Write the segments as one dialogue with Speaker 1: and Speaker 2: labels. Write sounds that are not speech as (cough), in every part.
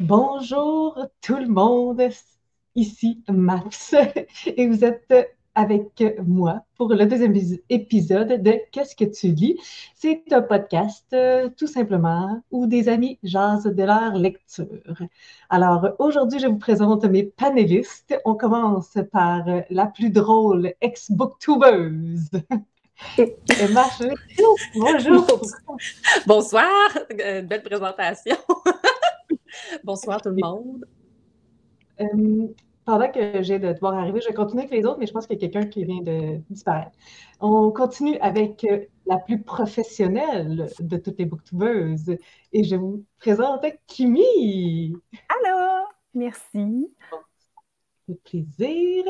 Speaker 1: Bonjour tout le monde, ici Max (laughs) et vous êtes avec moi pour le deuxième épisode de Qu'est-ce que tu lis? C'est un podcast euh, tout simplement où des amis jasent de leur lecture. Alors aujourd'hui, je vous présente mes panélistes. On commence par la plus drôle ex-booktubeuse.
Speaker 2: Bonjour. (laughs) Bonsoir. Une belle présentation. (laughs) Bonsoir tout le monde.
Speaker 1: Euh, pendant que j'ai de devoir arriver, je vais continuer avec les autres, mais je pense qu'il y a quelqu'un qui vient de disparaître. On continue avec euh, la plus professionnelle de toutes les booktubeuses et je vous présente Kimi.
Speaker 3: Allô, merci.
Speaker 1: Avec plaisir.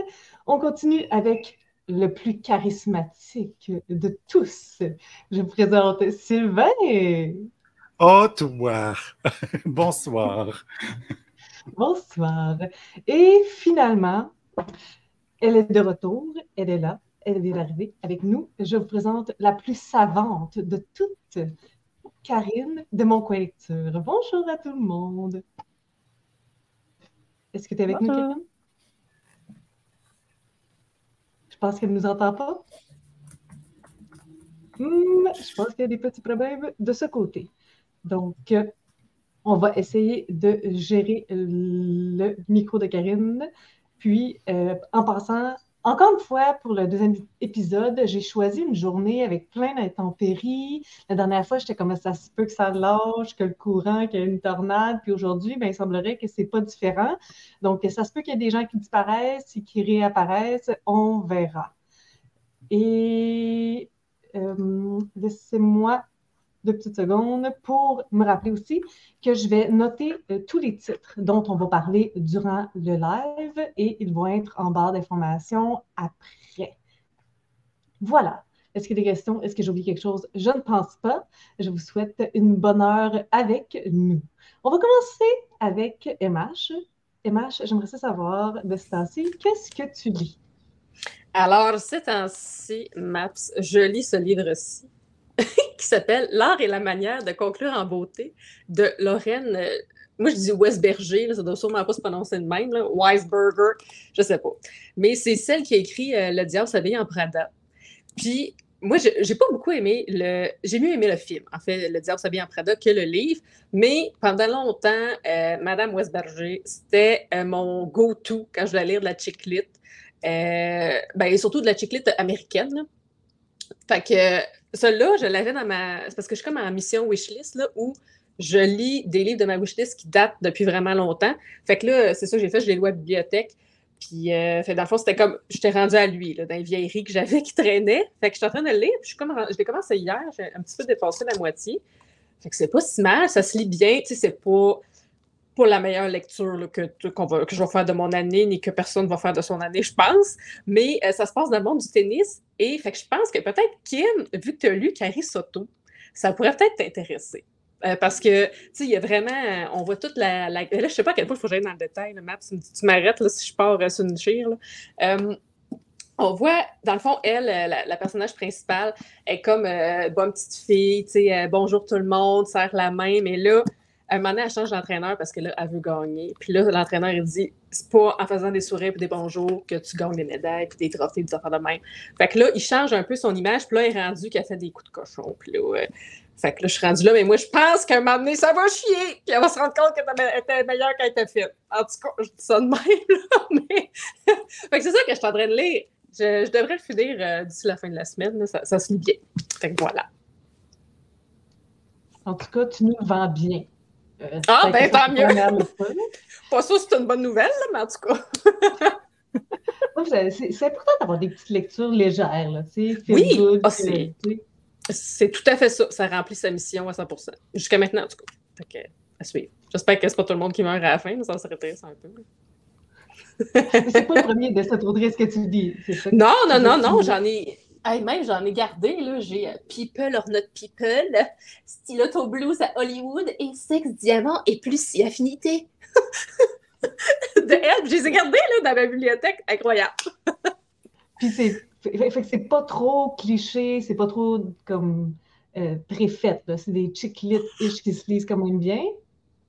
Speaker 1: On continue avec le plus charismatique de tous. Je vous présente Sylvain.
Speaker 4: Oh, toi! (laughs) Bonsoir.
Speaker 1: Bonsoir. Et finalement, elle est de retour, elle est là, elle vient d'arriver avec nous. Je vous présente la plus savante de toutes, Karine de mon coin lecture. Bonjour à tout le monde. Est-ce que tu es avec nous, Karine? Je pense qu'elle ne nous entend pas. Hmm, je pense qu'il y a des petits problèmes de ce côté. Donc, euh, on va essayer de gérer le micro de Karine. Puis, euh, en passant, encore une fois, pour le deuxième épisode, j'ai choisi une journée avec plein d'intempéries. La dernière fois, j'étais comme ça se peut que ça lâche, que le courant, qu'il y a une tornade. Puis aujourd'hui, ben, il semblerait que c'est pas différent. Donc, ça se peut qu'il y ait des gens qui disparaissent et qui réapparaissent. On verra. Et euh, laissez-moi deux petites secondes pour me rappeler aussi que je vais noter euh, tous les titres dont on va parler durant le live et ils vont être en barre d'informations après. Voilà. Est-ce qu'il y a des questions? Est-ce que j'ai oublié quelque chose? Je ne pense pas. Je vous souhaite une bonne heure avec nous. On va commencer avec MH. MH, j'aimerais savoir de ce temps-ci, qu'est-ce que tu lis?
Speaker 2: Alors, c'est temps-ci, Maps, je lis ce livre-ci (laughs) qui s'appelle L'art et la manière de conclure en beauté de Lorraine. Euh, moi, je dis Westberger, là, ça doit sûrement pas se prononcer de même, là, Weisberger, je sais pas. Mais c'est celle qui a écrit euh, Le diable s'habille en Prada. Puis, moi, j'ai pas beaucoup aimé le. J'ai mieux aimé le film, en fait, Le diable s'habille en Prada, que le livre. Mais pendant longtemps, euh, Madame Westberger, c'était mon go-to quand je voulais lire de la chick lit. ben, et surtout de la chick américaine. Là. Fait que celle-là, je l'avais dans ma. C'est parce que je suis comme en mission wishlist là, où je lis des livres de ma wishlist qui datent depuis vraiment longtemps. Fait que là, c'est ça que j'ai fait, je les lois à la bibliothèque. Puis, euh, fait, dans le fond, c'était comme, j'étais rendue à lui, là, dans les vieilleries que j'avais qui traînaient. Fait que je suis en train de le lire, puis je, comme, je l'ai commencé hier, j'ai un petit peu dépassé la moitié. Fait que c'est pas si mal, ça se lit bien, tu sais, c'est pas, pas la meilleure lecture que, va, que je vais faire de mon année, ni que personne va faire de son année, je pense. Mais euh, ça se passe dans le monde du tennis. Et fait que je pense que peut-être, Kim, vu que tu as lu Carrie Soto, ça pourrait peut-être t'intéresser. Euh, parce que, tu sais, il y a vraiment, on voit toute la, Là, je sais pas à quel point il faut que j'aille dans le détail, le map, tu m'arrêtes si je pars euh, sur une chire. on voit, dans le fond, elle, la, personnage principale, est comme bonne petite fille, tu sais, bonjour tout le monde, serre la main, mais là, un moment donné, elle change d'entraîneur parce qu'elle elle veut gagner. Puis là, l'entraîneur, il dit c'est pas en faisant des sourires et des bonjours que tu gagnes des médailles puis des trophées, des affaires de même. Fait que là, il change un peu son image. Puis là, il est rendu qu'elle fait des coups de cochon. Puis là, fait que là, je suis rendue là, mais moi, je pense qu'à un moment donné, ça va chier. Puis elle va se rendre compte qu'elle était meilleure qu'elle était faite. En tout cas, je dis ça de même, (laughs) là. (laughs) Fait que c'est ça que je suis en train de lire. Je, devrais le finir euh, d'ici la fin de la semaine. Ça, ça se lit bien. Fait que voilà.
Speaker 1: En tout cas, tu nous vends bien.
Speaker 2: Euh, ah, ben tant mieux. (laughs) Pas sûr c'est une bonne nouvelle, mais en tout cas. (laughs)
Speaker 1: c'est important d'avoir des petites lectures légères. Là,
Speaker 2: oui, ah, c'est tout à fait ça. Ça remplit sa mission à 100% Jusqu'à maintenant, en tout cas. Fait à suivre. J'espère que c'est pas tout le monde qui meurt à la fin, mais ça serait intéressant un peu. (laughs)
Speaker 1: c'est pas le premier de cette ce que tu dis.
Speaker 2: non, non, non, non, j'en ai même j'en ai gardé, là, j'ai euh, People or Not People, Stiletto Blues à Hollywood et Sexe, Diamant et plus si affinité. (laughs) de elle, je les ai gardés là, dans ma bibliothèque, incroyable. (laughs)
Speaker 1: Puis c'est, c'est pas trop cliché, c'est pas trop comme euh, préfète, c'est des chick lit qui se lisent quand même bien.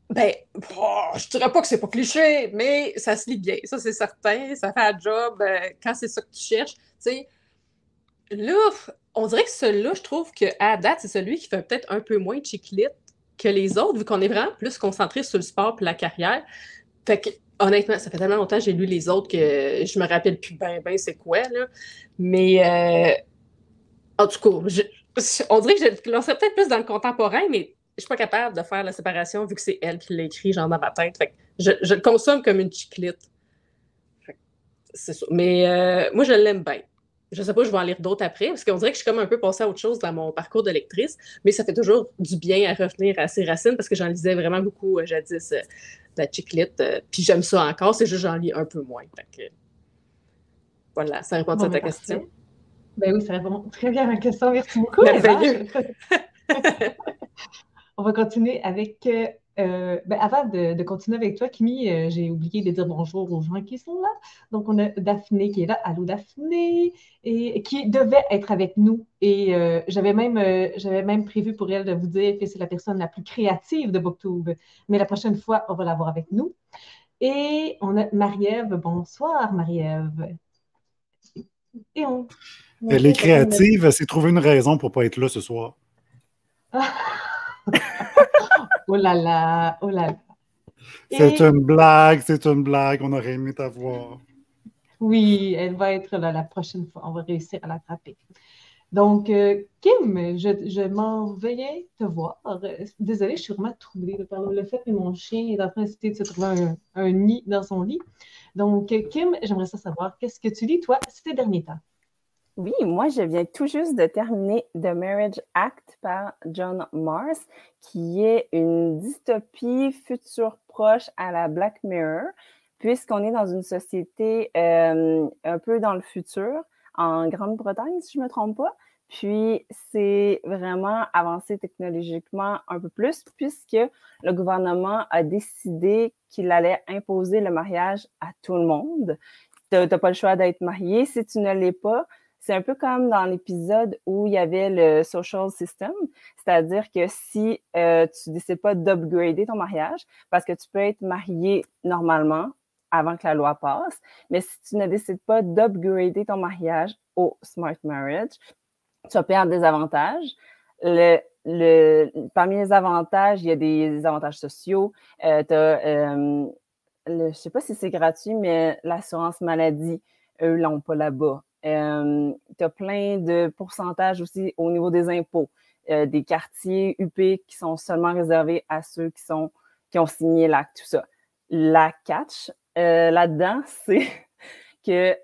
Speaker 2: Ben, oh, je dirais pas que c'est pas cliché, mais ça se lit bien. Ça, c'est certain. Ça fait un job euh, quand c'est ça que tu cherches. Tu sais, là, on dirait que celui-là, je trouve qu'à date, c'est celui qui fait peut-être un peu moins chiclite que les autres, vu qu'on est vraiment plus concentré sur le sport et la carrière. Fait que, honnêtement, ça fait tellement longtemps que j'ai lu les autres que je me rappelle plus ben, ben, c'est quoi, là. Mais, euh, en tout cas, on dirait que je lancerais peut-être plus dans le contemporain, mais je suis pas capable de faire la séparation vu que c'est elle qui l'a écrit, genre dans ma tête. Fait je, je, le consomme comme une chiclite. C'est ça. Mais euh, moi, je l'aime bien. Je sais pas, je vais en lire d'autres après, parce qu'on dirait que je suis comme un peu passée à autre chose dans mon parcours de lectrice, mais ça fait toujours du bien à revenir à ses racines, parce que j'en lisais vraiment beaucoup euh, jadis euh, de la chiclite, puis j'aime ça encore, c'est juste que j'en lis un peu moins. voilà, ça répond à ta ben, question.
Speaker 1: Ben oui, ça répond très bien à ma question. Merci beaucoup. (laughs) (laughs) On va continuer avec. Euh, euh, ben, avant de, continuer avec toi, Kimi, euh, j'ai oublié de dire bonjour aux gens qui sont là. Donc, on a Daphné qui est là. Allô, Daphné, et qui devait être avec nous. Et j'avais même, même prévu pour elle de vous dire que c'est la personne la plus créative de Booktube. Mais la prochaine fois, on va l'avoir avec nous. Et on a Marie-Ève. Bonsoir, Marie-Ève.
Speaker 4: Et on. Elle est créative, elle s'est trouvé une raison pour ne pas être là ce soir. (laughs)
Speaker 1: oh là là, oh là là.
Speaker 4: C'est une blague, c'est une blague, on aurait aimé t'avoir.
Speaker 1: Oui, elle va être là la prochaine fois, on va réussir à l'attraper. Donc, euh, Kim, je, m'en veillais te voir. Désolée, je suis vraiment troublée par le fait que mon chien est en train de se trouver un, nid dans son lit. Donc, Kim, j'aimerais savoir, qu'est-ce que tu lis, toi, ces derniers temps?
Speaker 3: Oui, moi, je viens tout juste de terminer The Marriage Act par John Mars, qui est une dystopie future proche à la Black Mirror, puisqu'on est dans une société euh, un peu dans le futur, en Grande-Bretagne, si je ne me trompe pas. Puis, c'est vraiment avancé technologiquement un peu plus, puisque le gouvernement a décidé qu'il allait imposer le mariage à tout le monde. Tu n'as pas le choix d'être marié. Si tu ne l'es pas, c'est un peu comme dans l'épisode où il y avait le social system, c'est-à-dire que si euh, tu décides pas d'upgrader ton mariage, parce que tu peux être marié normalement avant que la loi passe, mais si tu ne décides pas d'upgrader ton mariage au smart marriage, tu vas perdre des avantages. Le, le, parmi les avantages, il y a des avantages sociaux. Euh, euh, je ne sais pas si c'est gratuit, mais l'assurance maladie, eux, l'ont pas là-bas. Euh, tu as plein de pourcentages aussi au niveau des impôts, euh, des quartiers UP qui sont seulement réservés à ceux qui, sont, qui ont signé l'acte, tout ça. La catch euh, là-dedans, (laughs) c'est que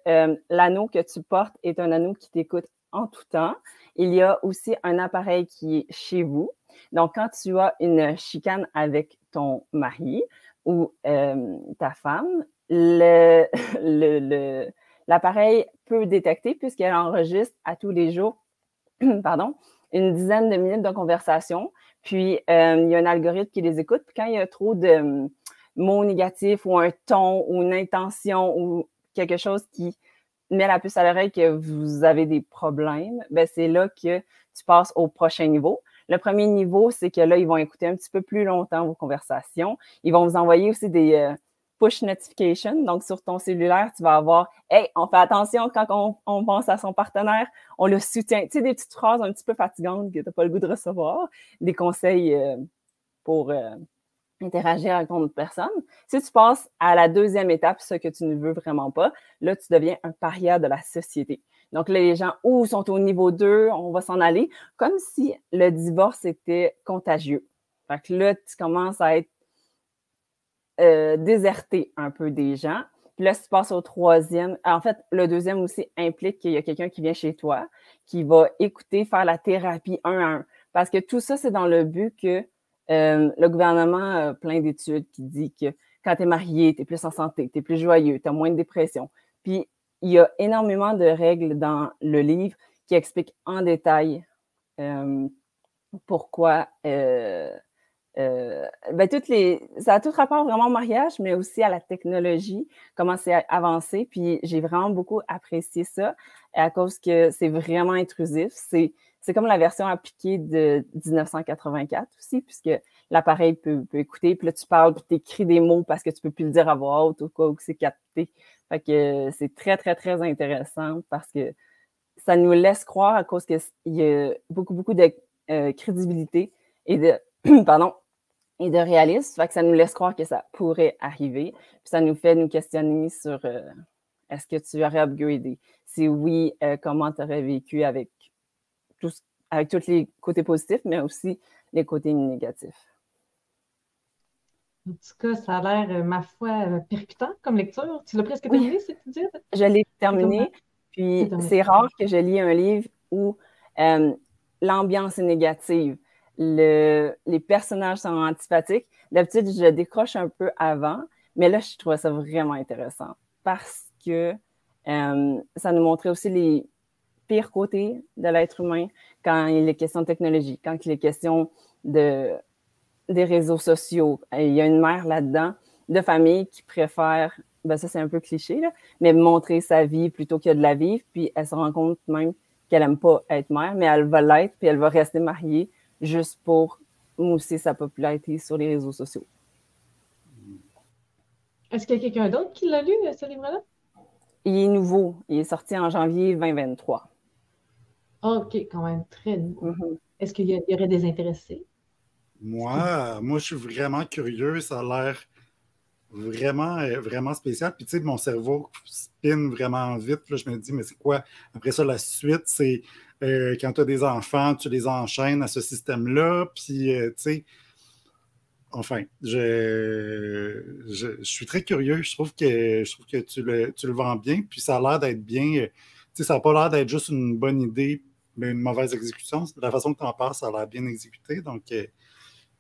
Speaker 3: l'anneau que tu portes est un anneau qui t'écoute en tout temps. Il y a aussi un appareil qui est chez vous. Donc, quand tu as une chicane avec ton mari ou ta femme, le, (laughs) le L'appareil peut détecter, puisqu'elle enregistre à tous les jours, (clears throat) pardon, une dizaine de minutes de conversation. Puis, euh, il y a un algorithme qui les écoute. Puis, quand il y a trop de euh, mots négatifs ou un ton ou une intention ou quelque chose qui met la puce à l'oreille que vous avez des problèmes, ben c'est là que tu passes au prochain niveau. Le premier niveau, c'est que là, ils vont écouter un petit peu plus longtemps vos conversations. Ils vont vous envoyer aussi des, euh, push notification. Donc, sur ton cellulaire, tu vas avoir Hey, on fait attention quand on, pense à son partenaire, on le soutient. Tu sais, des petites phrases un petit peu fatigantes que tu n'as pas le goût de recevoir, des conseils euh, pour euh, interagir avec ton autre personne. Si tu passes à la deuxième étape, ce que tu ne veux vraiment pas, là, tu deviens un paria de la société. Donc, là, les gens, ou sont au niveau 2, on va s'en aller, comme si le divorce était contagieux. Fait que là, tu commences à être euh, déserter un peu des gens. Puis là, si tu passes au troisième, en fait, le deuxième aussi implique qu'il y a quelqu'un qui vient chez toi, qui va écouter, faire la thérapie un à un. Parce que tout ça, c'est dans le but que euh, le gouvernement a plein d'études qui dit que quand tu es marié, tu es plus en santé, tu es plus joyeux, tu as moins de dépression. Puis il y a énormément de règles dans le livre qui expliquent en détail euh, pourquoi euh, ben, toutes les, ça a tout rapport vraiment au mariage, mais aussi à la technologie, comment c'est avancé. Puis j'ai vraiment beaucoup apprécié ça à cause que c'est vraiment intrusif. C'est, c'est comme la version appliquée de 1984 aussi, puisque l'appareil peut, écouter. Puis là, tu parles, puis tu écris des mots parce que tu peux plus le dire à voix haute ou quoi, ou que c'est capté. Fait que c'est très, très, très intéressant parce que ça nous laisse croire à cause qu'il y a beaucoup, beaucoup de euh, crédibilité et de, (clears throat) pardon, et de réalisme. Fait que ça nous laisse croire que ça pourrait arriver. Puis ça nous fait nous questionner sur euh, est-ce que tu aurais upgradé? Si oui, euh, comment tu aurais vécu avec, tous, avec tous les côtés positifs, mais aussi les côtés négatifs?
Speaker 1: En tout cas, ça a l'air, ma foi, percutant comme lecture. Tu l'as presque terminé, c'est tu dis?
Speaker 3: Je l'ai terminé. Puis c'est rare que je lis un livre où euh, l'ambiance est négative, les personnages sont antipathiques. D'habitude, je décroche un peu avant, mais là, je trouvais ça vraiment intéressant parce que euh, ça nous montrait aussi les pires côtés de l'être humain quand il est question de technologie, quand il est question de, des réseaux sociaux. Il y a une mère là-dedans de famille qui préfère ben ça c'est un peu cliché, là, mais montrer sa vie plutôt que de la vivre. Puis elle se rend compte même qu'elle n'aime pas être mère, mais elle va l'être, puis elle va rester mariée juste pour mousser sa popularité sur les réseaux sociaux.
Speaker 1: Est-ce qu'il y a quelqu'un d'autre qui l'a lu, ce livre-là?
Speaker 3: Il est nouveau. Il est sorti en janvier 2023.
Speaker 1: OK, quand même très nouveau. Mm-hmm. Est-ce qu'il y, aurait des intéressés?
Speaker 4: Moi, moi, je suis vraiment curieux. Ça a l'air vraiment, euh, vraiment spécial. Puis, tu sais, mon cerveau spin vraiment vite. Là, je me dis, mais c'est quoi? Après ça, la suite, c'est euh, quand tu as des enfants, tu les enchaînes à ce système-là. Puis, euh, tu sais, enfin, je, je, suis très curieux. Je trouve que, je trouve que tu, le, tu le vends bien. Puis, ça a l'air d'être bien. Tu sais, ça n'a pas l'air d'être juste une bonne idée, mais une mauvaise exécution. La façon que tu en parles, ça a l'air bien exécuté. Donc, je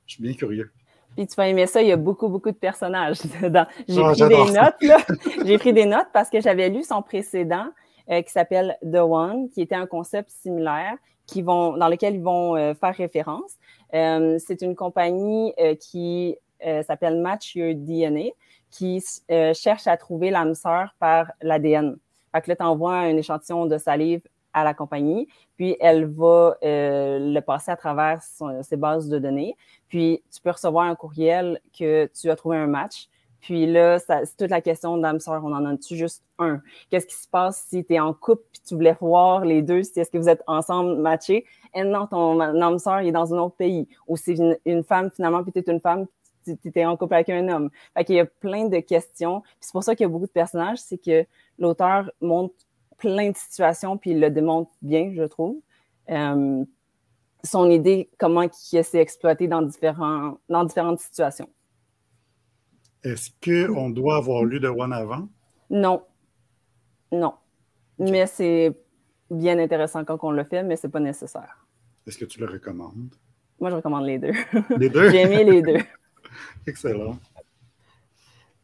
Speaker 4: suis bien curieux.
Speaker 3: Puis tu vas aimer ça, il y a beaucoup, beaucoup de personnages (laughs) dedans. J'ai ah, pris des notes, là. (laughs) J'ai pris des notes parce que j'avais lu son précédent euh, qui s'appelle The One, qui était un concept similaire qui vont, dans lequel ils vont euh, faire référence. Euh, c'est une compagnie qui s'appelle Match Your DNA, qui cherche à trouver l'âme sœur par l'ADN. Fait que là, tu envoies un échantillon de salive à la compagnie, puis elle va le passer à travers ses bases de données. Puis, tu peux recevoir un courriel que tu as trouvé un match. Puis là, c'est toute la question d'âme sœur. On en a-tu juste un? Qu'est-ce qui se passe si tu es en couple puis tu voulais voir les deux? Si est-ce que vous êtes ensemble matchés? Et non, ton âme sœur est dans un autre pays. Ou c'est une, femme finalement puis tu es une femme tu es en couple avec un homme. Fait qu'il y a plein de questions. c'est pour ça qu'il y a beaucoup de personnages, c'est que l'auteur montre plein de situations puis il le démontre bien, je trouve. Euh, son idée, comment il s'est exploité dans, différents, dans différentes situations.
Speaker 4: Est-ce qu'on doit avoir lu de One avant?
Speaker 3: Non. Non. Mais c'est bien intéressant quand on le fait, mais ce n'est pas nécessaire.
Speaker 4: Est-ce que tu le recommandes?
Speaker 3: Moi, je recommande les deux. (laughs)
Speaker 4: Les deux?
Speaker 3: J'ai aimé les deux. (laughs)
Speaker 4: Excellent.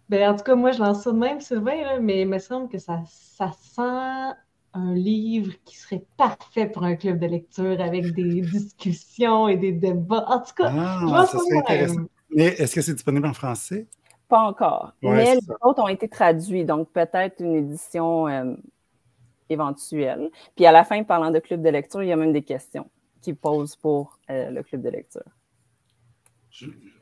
Speaker 1: Ben, en tout cas, moi, je lance ça de même, Sylvain, mais il me semble que ça, ça sent un livre qui serait parfait pour un club de lecture avec des (laughs) discussions et des débats. En tout cas,
Speaker 4: ah, ça serait intéressant. Mais est-ce que c'est disponible en français?
Speaker 3: Pas encore. mais les autres ont été traduits, donc peut-être une édition euh, éventuelle. Puis à la fin, parlant de club de lecture, il y a même des questions qui posent pour euh, le club de lecture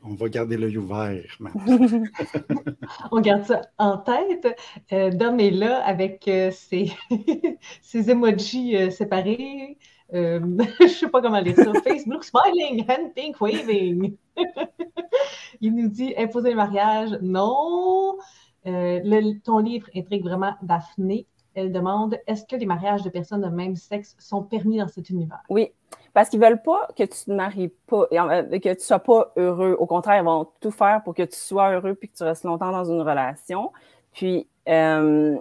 Speaker 4: on va garder l'œil ouvert. (laughs)
Speaker 1: on garde ça en tête. Euh, Dom est là avec euh, ses, (laughs) ses emojis euh, séparés. (laughs) je ne sais pas comment lire ça. Facebook smiling, hand pink waving. (laughs) Il nous dit imposer le mariage. Non. ton livre intrigue vraiment Daphné. Elle demande est-ce que les mariages de personnes de même sexe sont permis dans cet univers?
Speaker 3: Oui, parce qu'ils veulent pas que tu te maries pas, euh, que tu sois pas heureux. Au contraire, ils vont tout faire pour que tu sois heureux puis que tu restes longtemps dans une relation. Puis, euh,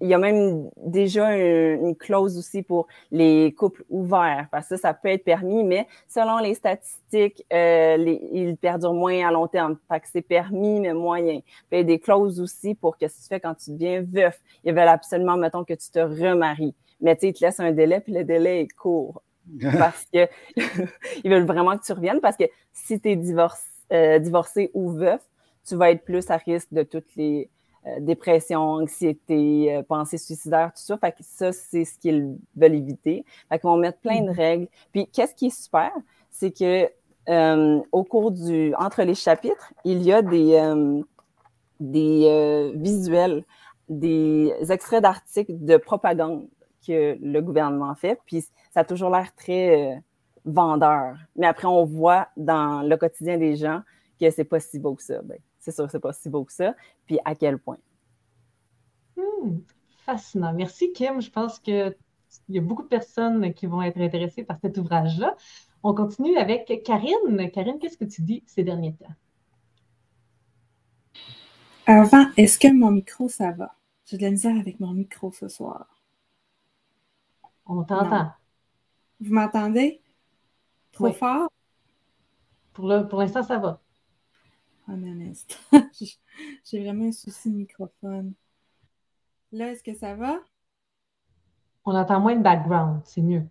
Speaker 3: il y a même déjà une, clause aussi pour les couples ouverts, parce que ça, ça peut être permis, mais selon les statistiques, euh, ils perdurent moins à long terme. Fait que c'est permis, mais moyen. Puis il y a des clauses aussi pour que si tu fais quand tu deviens veuf, ils veulent absolument, mettons, que tu te remaries. Mais tu sais, ils te laissent un délai, puis le délai est court. (laughs) parce que (laughs) ils veulent vraiment que tu reviennes parce que si tu es euh, divorcé ou veuf, tu vas être plus à risque de toutes les euh, dépressions, anxiété, euh, pensées suicidaires, tout ça. Fait que ça, c'est ce qu'ils veulent éviter. Fait vont mettre plein de mm-hmm. règles. Puis, qu'est-ce qui est super? C'est que euh, au cours du, entre les chapitres, il y a des, euh, des euh, visuels, des extraits d'articles de propagande que le gouvernement fait, puis ça a toujours l'air très vendeur. Mais après, on voit dans le quotidien des gens que c'est pas si beau que ça. Ben, c'est sûr, c'est pas si beau que ça, puis à quel point?
Speaker 1: Hmm, fascinant. Merci, Kim. Je pense qu'il y a beaucoup de personnes qui vont être intéressées par cet ouvrage-là. On continue avec Karine. Karine, qu'est-ce que tu dis ces derniers temps?
Speaker 5: Avant, est-ce que mon micro, ça va? J'ai de la misère avec mon micro ce soir.
Speaker 1: On t'entend.
Speaker 5: Vous m'entendez? Trop fort?
Speaker 1: Pour l'instant, ça va.
Speaker 5: En honnête. (laughs) J'ai vraiment un souci de microphone. Là, est-ce que ça va?
Speaker 1: On entend moins de background, c'est mieux.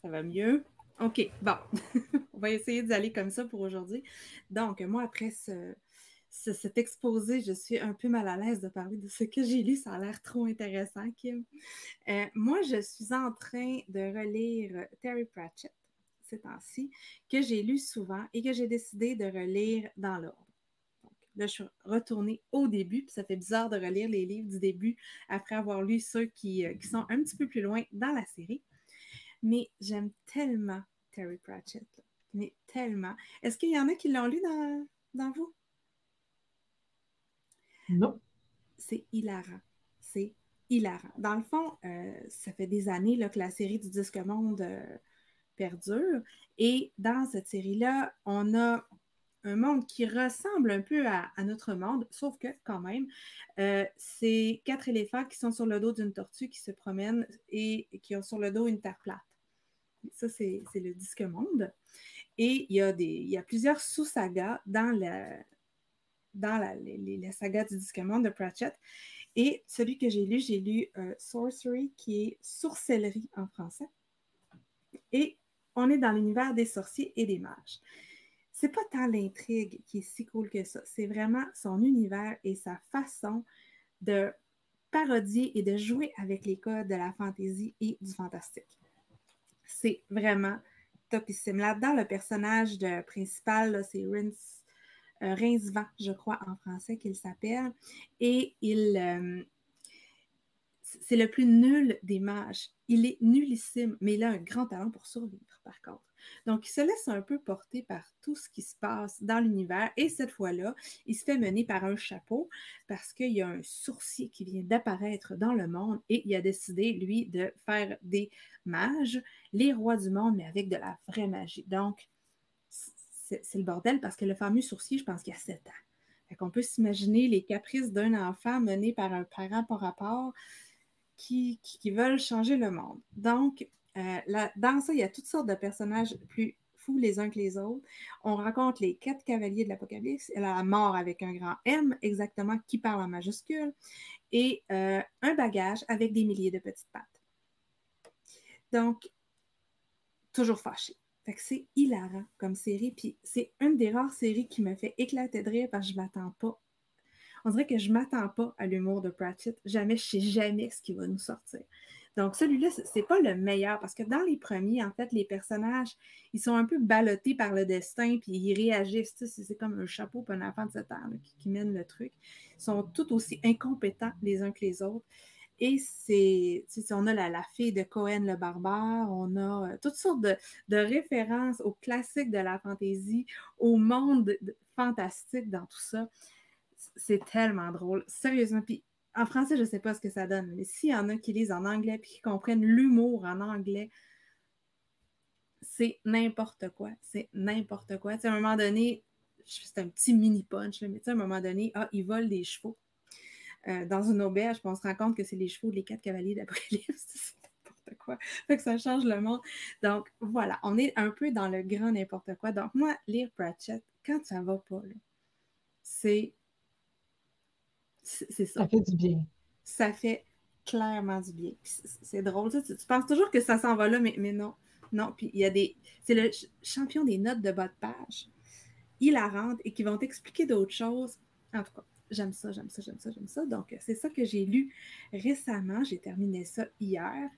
Speaker 5: Ça va mieux? OK, bon. (laughs) On va essayer d'aller comme ça pour aujourd'hui. Donc, moi, après ce, cet exposé, je suis un peu mal à l'aise de parler de ce que j'ai lu. Ça a l'air trop intéressant, Kim. Euh, moi, je suis en train de relire Terry Pratchett ces temps-ci, que j'ai lu souvent et que j'ai décidé de relire dans l'ordre. Là, je suis retournée au début, puis ça fait bizarre de relire les livres du début après avoir lu ceux qui, euh, qui sont un petit peu plus loin dans la série. Mais j'aime tellement Terry Pratchett. Mais tellement. Est-ce qu'il y en a qui l'ont lu dans, dans vous?
Speaker 1: Non.
Speaker 5: C'est hilarant. C'est hilarant. Dans le fond, euh, ça fait des années là, que la série du Disque Monde euh, perdure. Et dans cette série-là, on a un monde qui ressemble un peu à, notre monde, sauf que quand même, euh, c'est quatre éléphants qui sont sur le dos d'une tortue qui se promènent et qui ont sur le dos une terre plate. Ça, c'est le disque monde. Et il y a, des, il y a plusieurs sous-sagas dans, la, dans la, les, du disque monde de Pratchett. Et celui que j'ai lu, j'ai lu euh, Sorcery, qui est sorcellerie en français. Et on est dans l'univers des sorciers et des mages. C'est pas tant l'intrigue qui est si cool que ça, c'est vraiment son univers et sa façon de parodier et de jouer avec les codes de la fantaisie et du fantastique c'est vraiment topissime. Là-dedans, le personnage de, principal, c'est Rince, euh, je crois, en français qu'il s'appelle. Et il. Euh, c'est le plus nul des mages. Il est nullissime, mais il a un grand talent pour survivre, par contre. Donc, il se laisse un peu porter par tout ce qui se passe dans l'univers et cette fois-là, il se fait mener par un chapeau parce qu'il y a un sourcier qui vient d'apparaître dans le monde et il a décidé, lui, de faire des mages, les rois du monde, mais avec de la vraie magie. Donc, c'est le bordel parce que le fameux sourcier, je pense qu'il a 7 ans. Fait qu'on peut s'imaginer les caprices d'un enfant mené par un parent par rapport qui, qui veulent changer le monde. Donc, euh, dans ça, il y a toutes sortes de personnages plus fous les uns que les autres. On rencontre les quatre cavaliers de l'Apocalypse, la mort avec un grand M, exactement, qui parle en majuscule, et euh, un bagage avec des milliers de petites pattes. Donc, toujours fâché. Fait que c'est hilarant comme série. Puis c'est une des rares séries qui me fait éclater de rire parce que je m'attends pas. On dirait que je m'attends pas à l'humour de Pratchett. Jamais, je sais jamais ce qui va nous sortir. Donc, celui-là, c'est pas le meilleur parce que dans les premiers, en fait, les personnages, ils sont un peu ballottés par le destin, puis ils réagissent. C'est comme un chapeau pour un enfant de 7 ans qui, mène le truc. Ils sont tout aussi incompétents les uns que les autres. Et c'est, on a la, fille de Cohen le barbare, on a euh, toutes sortes de, références aux classiques de la fantaisie, au monde fantastique dans tout ça. C'est tellement drôle. Sérieusement. Puis en français, je ne sais pas ce que ça donne, mais s'il y en a qui lisent en anglais et qui comprennent l'humour en anglais, c'est n'importe quoi. C'est n'importe quoi. à un moment donné, c'est un petit mini punch, mais à un moment donné, ah, ils volent des chevaux. Euh, dans une auberge, on se rend compte que c'est les chevaux des quatre cavaliers d'après-livre. (laughs) c'est n'importe quoi. Fait que ça change le monde. Donc, voilà, on est un peu dans le grand n'importe quoi. Donc, moi, lire Pratchett, quand ça va pas, c'est c'est ça.
Speaker 1: Ça fait du bien.
Speaker 5: Ça fait clairement du bien. C'est drôle. Tu, tu, penses toujours que ça s'en va là, mais, mais non. Non. Puis il y a des. C'est le champion des notes de bas de page. Il la rentre et qui vont t'expliquer d'autres choses. En tout cas, j'aime ça, j'aime ça, j'aime ça, j'aime ça. Donc, c'est ça que j'ai lu récemment. J'ai terminé ça hier.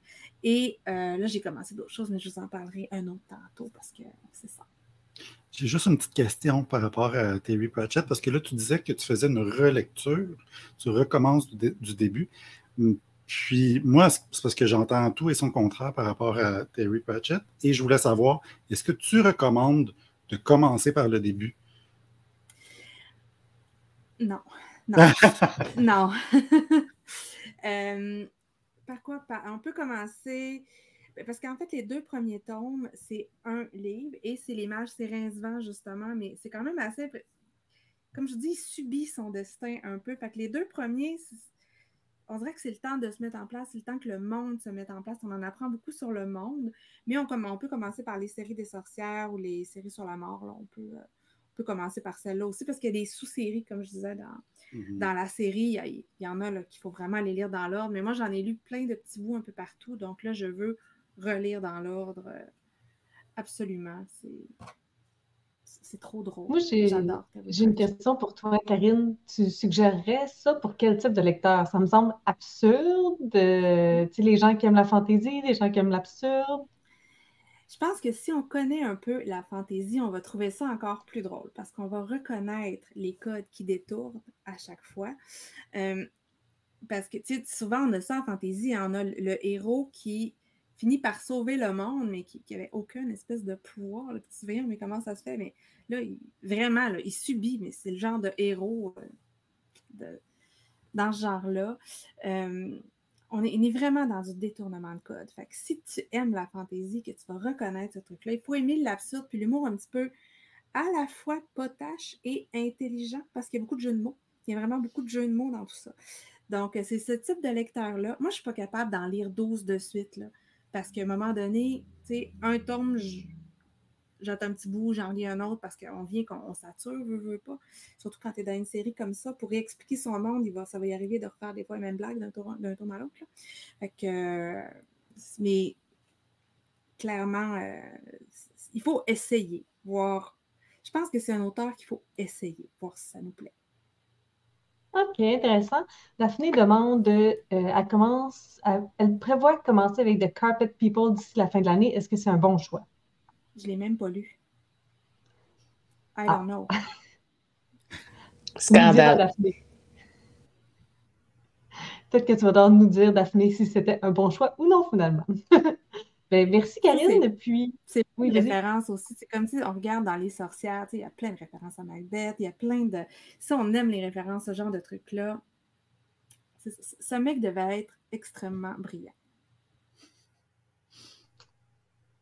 Speaker 5: Et euh, là, j'ai commencé d'autres choses, mais je vous en parlerai un autre tantôt parce que c'est ça.
Speaker 4: J'ai juste une petite question par rapport à Terry Pratchett, parce que là, tu disais que tu faisais une relecture, tu recommences du, début. Hum, puis moi, c'est parce que j'entends tout et son contraire par rapport à Terry Pratchett, et je voulais savoir, est-ce que tu recommandes de commencer par le début?
Speaker 5: Non. Non. (laughs) non. (laughs) Euh, par quoi? on peut commencer parce qu'en fait, les deux premiers tomes, c'est un livre et c'est les mages Sérinsvent, justement, mais c'est quand même assez. Comme je dis, il subit son destin un peu. Fait que les deux premiers, on dirait que c'est le temps de se mettre en place, c'est le temps que le monde se mette en place. On en apprend beaucoup sur le monde, mais on, on peut commencer par les séries des sorcières ou les séries sur la mort. On, peut, euh, on peut commencer par celle-là aussi parce qu'il y a des sous-séries, comme je disais, dans, mm-hmm. dans la série. Il y, en a qu'il faut vraiment les lire dans l'ordre, mais moi, j'en ai lu plein de petits bouts un peu partout. Donc là, je veux relire dans l'ordre. Euh, absolument. C'est trop drôle.
Speaker 1: Moi, j'ai une question pour toi, Karine. Tu suggérerais ça pour quel type de lecteur? Ça me semble absurde. Euh, tu sais, les gens qui aiment la fantaisie, les gens qui aiment l'absurde.
Speaker 5: Je pense que si on connaît un peu la fantaisie, on va trouver ça encore plus drôle parce qu'on va reconnaître les codes qui détournent à chaque fois. Euh, parce que, tu sais, souvent, on a ça en fantaisie, on a le héros qui finit par sauver le monde, mais qui n'avait aucune espèce de pouvoir. Petit voyons, mais comment ça se fait? Mais là, vraiment, il subit, mais c'est le genre de héros euh, dans ce genre-là. Euh, on, est, vraiment dans du détournement de code. Fait que si tu aimes la fantaisie, que tu vas reconnaître ce truc-là, il faut aimer l'absurde, puis l'humour un petit peu à la fois potache et intelligent, parce qu'il y a beaucoup de jeux de mots. Il y a vraiment beaucoup de jeux de mots dans tout ça. Donc, c'est ce type de lecteur-là. Moi, je ne suis pas capable d'en lire 12 de suite. Là. Parce qu'à un moment donné, tu sais, un tome, j'attends un petit bout, j'en lis un autre parce qu'on vient qu'on sature, veut, veut pas. Surtout quand tu es dans une série comme ça, pour réexpliquer son monde, il va, ça va y arriver de refaire des fois les mêmes blagues d'un tome à l'autre. Que, mais clairement, euh, il faut essayer, voir. Je pense que c'est un auteur qu'il faut essayer, voir si ça nous plaît.
Speaker 1: OK, intéressant. Daphné demande, euh, elle commence, elle, prévoit commencer avec The Carpet People d'ici la fin de l'année. Est-ce que c'est un bon choix?
Speaker 5: Je ne l'ai même pas lu. I ah. don't know. (laughs)
Speaker 2: Scandale.
Speaker 1: Peut-être que tu vas nous dire, Daphné, si c'était un bon choix ou non, finalement. (laughs) Ben, merci, Karine. Puis,
Speaker 5: c'est oui, références aussi. C'est comme si on regarde dans Les Sorcières, il y a plein de références à Macbeth, il y a plein de. Si on aime les références, ce genre de trucs-là, ce mec devait être extrêmement brillant.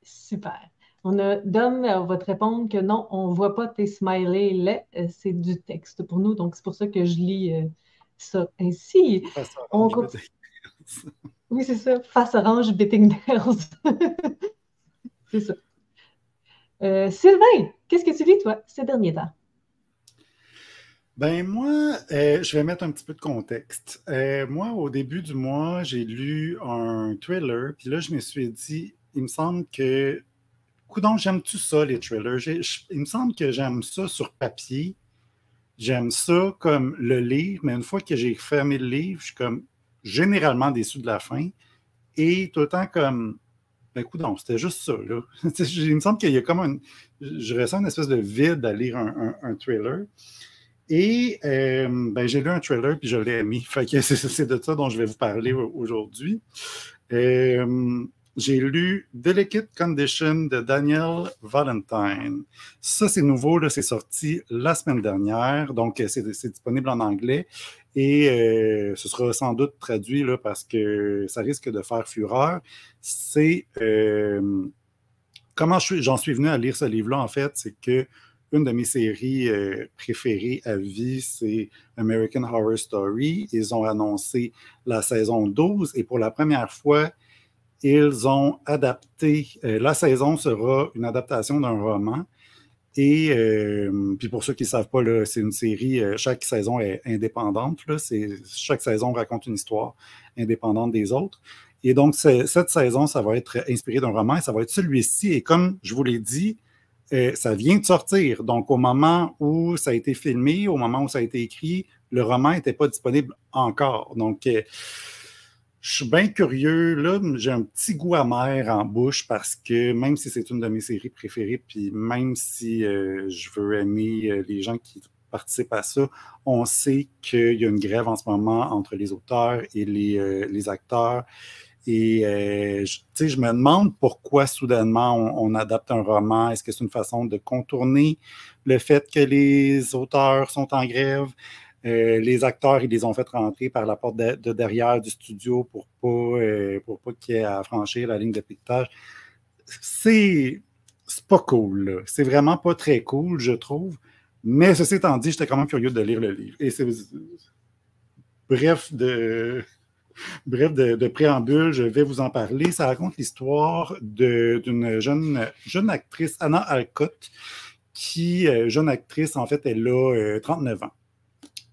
Speaker 1: Super. On a Dom, on va te répondre que non, on ne voit pas tes smileys euh, c'est du texte pour nous, donc c'est pour ça que je lis euh, ça ainsi. on (laughs) oui, c'est ça. Face orange, Betting (laughs) c'est ça. Euh, Sylvain, qu'est-ce que tu lis, toi, ces derniers temps?
Speaker 4: Ben moi, euh, je vais mettre un petit peu de contexte. Euh, moi, au début du mois, j'ai lu un thriller, puis là, je me suis dit, il me semble que. Coudon, j'aime tout ça, les thrillers? il me semble que j'aime ça sur papier. J'aime ça comme le livre, mais une fois que j'ai fermé le livre, je suis comme, généralement déçu de la fin. Et tout le temps comme, ben écoute, c'était juste ça. Là. (laughs) il me semble qu'il y a comme un. Je ressens une espèce de vide à lire un, trailer. Et euh, ben, j'ai lu un trailer puis je l'ai aimé. (laughs) Fait que c'est de ça dont je vais vous parler aujourd'hui. Euh, j'ai lu Delicate Condition de Daniel Valentine. Ça, c'est nouveau, c'est sorti la semaine dernière, donc c'est disponible en anglais. Et euh, ce sera sans doute traduit là, parce que ça risque de faire fureur. C'est euh, comment j'en suis venu à lire ce livre-là, en fait, c'est que une de mes séries euh, préférées à vie, c'est American Horror Story. Ils ont annoncé la saison 12 et pour la première fois, ils ont adapté, la saison sera une adaptation d'un roman et euh, puis pour ceux qui ne savent pas, c'est une série, euh, chaque saison est indépendante. Là, chaque saison raconte une histoire indépendante des autres. Et donc, cette saison, ça va être inspiré d'un roman et ça va être celui-ci. Et comme je vous l'ai dit, euh, ça vient de sortir. Donc, au moment où ça a été filmé, au moment où ça a été écrit, le roman n'était pas disponible encore. Donc, je suis bien curieux. Là, j'ai un petit goût amer en bouche parce que même si c'est une de mes séries préférées, puis même si euh, je veux aimer euh, les gens qui participent à ça, on sait qu'il y a une grève en ce moment entre les auteurs et les, euh, les acteurs. Et je, je me demande pourquoi soudainement on adapte un roman. Est-ce que c'est une façon de contourner le fait que les auteurs sont en grève? Euh, les acteurs, ils les ont fait rentrer par la porte de, derrière du studio pour pas, euh, pas qu'il y ait à franchir la ligne de piquetage. C'est pas cool. C'est vraiment pas très cool, je trouve. Mais ceci étant dit, j'étais quand même curieux de lire le livre. Bref de bref de, préambule, je vais vous en parler. Ça raconte l'histoire d'une jeune, jeune actrice, Anna Alcott, qui, euh, jeune actrice, en fait, elle a 39 ans.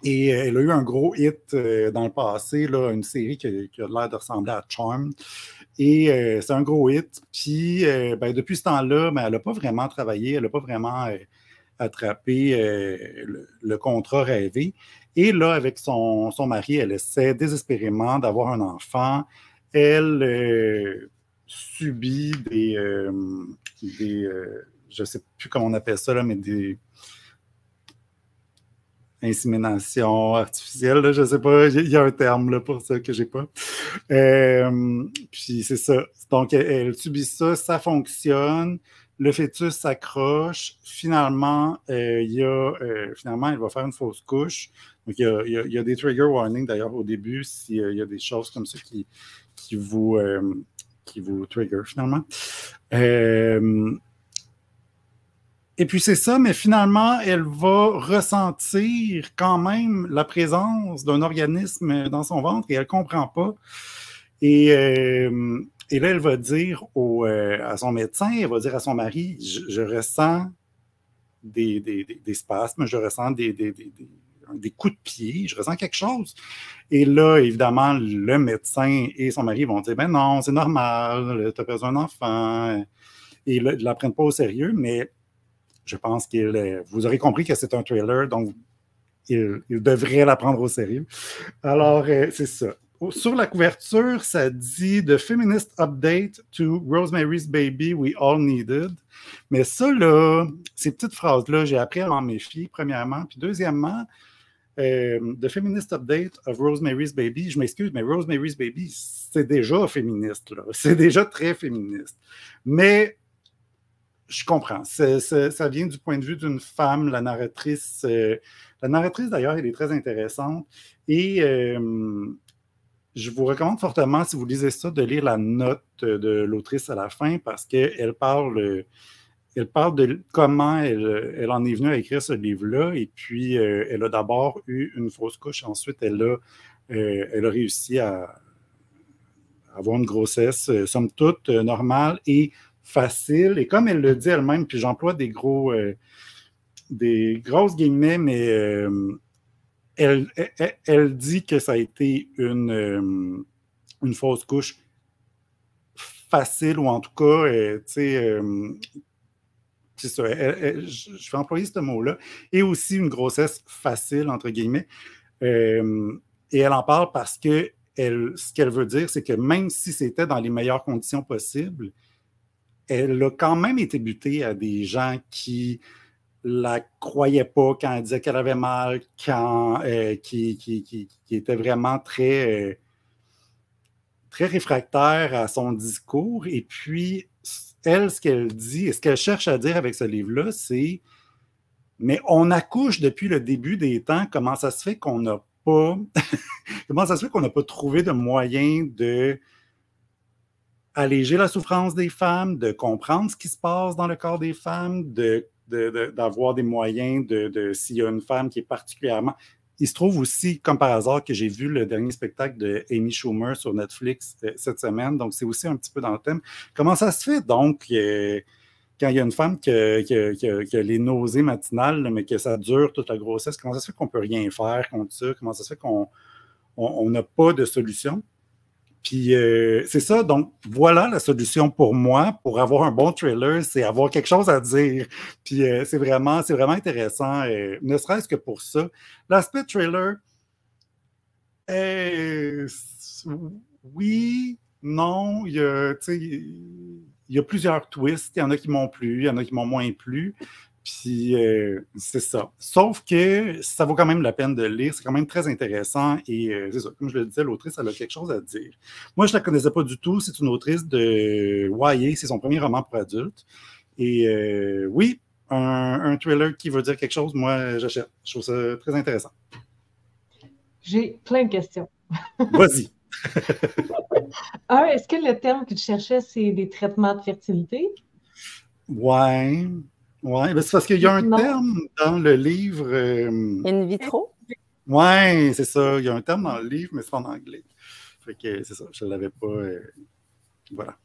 Speaker 4: Et euh, elle a eu un gros hit euh, dans le passé, une série qui, a l'air de ressembler à Charmed. Et euh, c'est un gros hit. Puis ben, depuis ce temps-là, ben, elle n'a pas vraiment travaillé, elle n'a pas vraiment attrapé le, contrat rêvé. Et là, avec son, son mari, elle essaie désespérément d'avoir un enfant. Elle subit des, des je ne sais plus comment on appelle ça, là, mais des insémination artificielle, je ne sais pas, il y a un terme pour ça que j'ai pas. Euh, puis c'est ça. Donc, elle, subit ça, ça fonctionne, le fœtus s'accroche, finalement, euh, il y a, euh, finalement, elle va faire une fausse couche. Donc, il y a, des trigger warnings d'ailleurs au début s'il y a des choses comme ça qui, qui vous, qui vous trigger finalement. Et puis c'est ça, mais finalement, elle va ressentir quand même la présence d'un organisme dans son ventre et elle ne comprend pas. Et, euh, et, là, elle va dire au, euh, à son médecin, elle va dire à son mari, je, ressens des, des, des, spasmes, je ressens des, des, coups de pied, je ressens quelque chose. Et là, évidemment, le médecin et son mari vont dire, ben non, c'est normal, tu as besoin d'un enfant. Et ils ne la prennent pas au sérieux, mais je pense qu'il. Vous aurez compris que c'est un trailer, donc il, devrait la prendre au sérieux. Alors, euh, c'est ça. Sur la couverture, ça dit The Feminist Update to Rosemary's Baby We All Needed. Mais ça, là, ces petites phrases-là, j'ai appris à m'en méfier, premièrement. Puis, deuxièmement, euh, The Feminist Update of Rosemary's Baby, je m'excuse, mais Rosemary's Baby, c'est déjà féministe, C'est déjà très féministe. Mais je comprends. ça vient du point de vue d'une femme, la narratrice. Euh, la narratrice, d'ailleurs, elle est très intéressante. Et euh, je vous recommande fortement, si vous lisez ça, de lire la note de l'autrice à la fin parce qu'elle parle, elle parle de comment elle, en est venue à écrire ce livre-là. Et puis, euh, elle a d'abord eu une fausse couche. Ensuite, elle a, elle a réussi à avoir une grossesse, somme toute, normale et facile. Et comme elle le dit elle-même, puis j'emploie des gros, euh, des grosses guillemets, mais euh, elle, elle, dit que ça a été une, euh, une fausse couche facile, ou en tout cas, tu sais, ça, je vais employer ce mot-là, et aussi une grossesse facile, entre guillemets. et elle en parle parce que elle, ce qu'elle veut dire, c'est que même si c'était dans les meilleures conditions possibles, elle a quand même été butée à des gens qui la croyaient pas quand elle disait qu'elle avait mal, quand, euh, qui, qui, était vraiment très, euh, très réfractaire à son discours. Et puis, elle, ce qu'elle dit, et ce qu'elle cherche à dire avec ce livre-là, c'est Mais on accouche depuis le début des temps, comment ça se fait qu'on n'a pas. (laughs) comment ça se fait qu'on n'a pas trouvé de moyen de alléger la souffrance des femmes, de comprendre ce qui se passe dans le corps des femmes, d'avoir des moyens de, s'il y a une femme qui est particulièrement. Il se trouve aussi, comme par hasard, que j'ai vu le dernier spectacle de Amy Schumer sur Netflix euh, cette semaine, donc c'est aussi un petit peu dans le thème. Comment ça se fait donc euh, quand il y a une femme qui a, les nausées matinales, mais que ça dure toute la grossesse, comment ça se fait qu'on ne peut rien faire contre ça? Comment ça se fait qu'on n'a pas de solution? Puis euh, c'est ça, donc voilà la solution pour moi pour avoir un bon trailer, c'est avoir quelque chose à dire. Puis euh, c'est vraiment, vraiment intéressant, euh, ne serait-ce que pour ça. L'aspect trailer, oui, non, il y a plusieurs twists. Il y en a qui m'ont plu, il y en a qui m'ont moins plu. Puis euh, c'est ça. Sauf que ça vaut quand même la peine de lire. C'est quand même très intéressant. Et euh, c'est ça. Comme je le disais, l'autrice, elle a quelque chose à dire. Moi, je ne la connaissais pas du tout. C'est une autrice de YA. C'est son premier roman pour adultes. Et euh, oui, un, un, thriller qui veut dire quelque chose, moi, j'achète. Je trouve ça très intéressant.
Speaker 1: J'ai plein de questions.
Speaker 4: Vas-y. (laughs)
Speaker 1: un, est-ce que le terme que tu cherchais, c'est des traitements de fertilité?
Speaker 4: Ouais. Oui, ben c'est parce qu'il y a un terme dans le livre. Euh,
Speaker 3: In vitro?
Speaker 4: Oui, c'est ça. Il y a un terme dans le livre, mais c'est en anglais. Fait que c'est ça, je ne l'avais pas. Euh, voilà.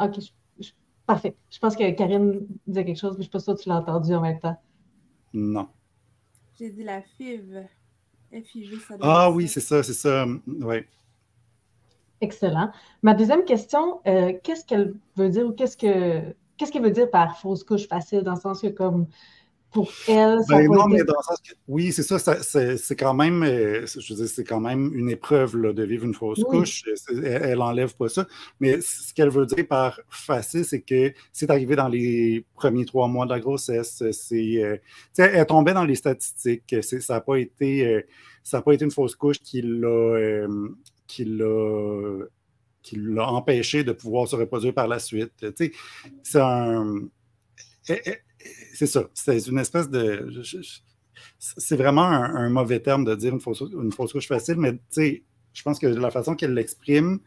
Speaker 1: OK, parfait. Je pense que Karine disait quelque chose, mais je ne sais pas si tu l'as entendu en même temps.
Speaker 4: Non.
Speaker 5: J'ai dit la FIV. FIV, ça
Speaker 4: Ah oui, c'est ça, c'est ça. Oui.
Speaker 1: Excellent. Ma deuxième question, euh, qu'est-ce qu'elle veut dire ou qu'est-ce que qu'est-ce qu'elle veut dire par fausse couche facile, dans le sens que comme pour elle, ça
Speaker 4: ben non, mais dans le sens que, oui, c'est ça, c'est quand même, euh, je veux dire, c'est quand même une épreuve là, de vivre une fausse couche. Elle, n'enlève pas ça. Mais ce qu'elle veut dire par facile, c'est que c'est arrivé dans les premiers trois mois de la grossesse. C'est, euh, elle tombait dans les statistiques. Ça n'a pas été, euh, ça pas été une fausse couche qui l'a, qui l'a qui l'a empêché de pouvoir se reproduire par la suite. c'est un. Eh, eh, c'est ça. C'est une espèce de. C'est vraiment un, mauvais terme de dire une fausse, couche facile, mais je pense que la façon qu'elle l'exprime,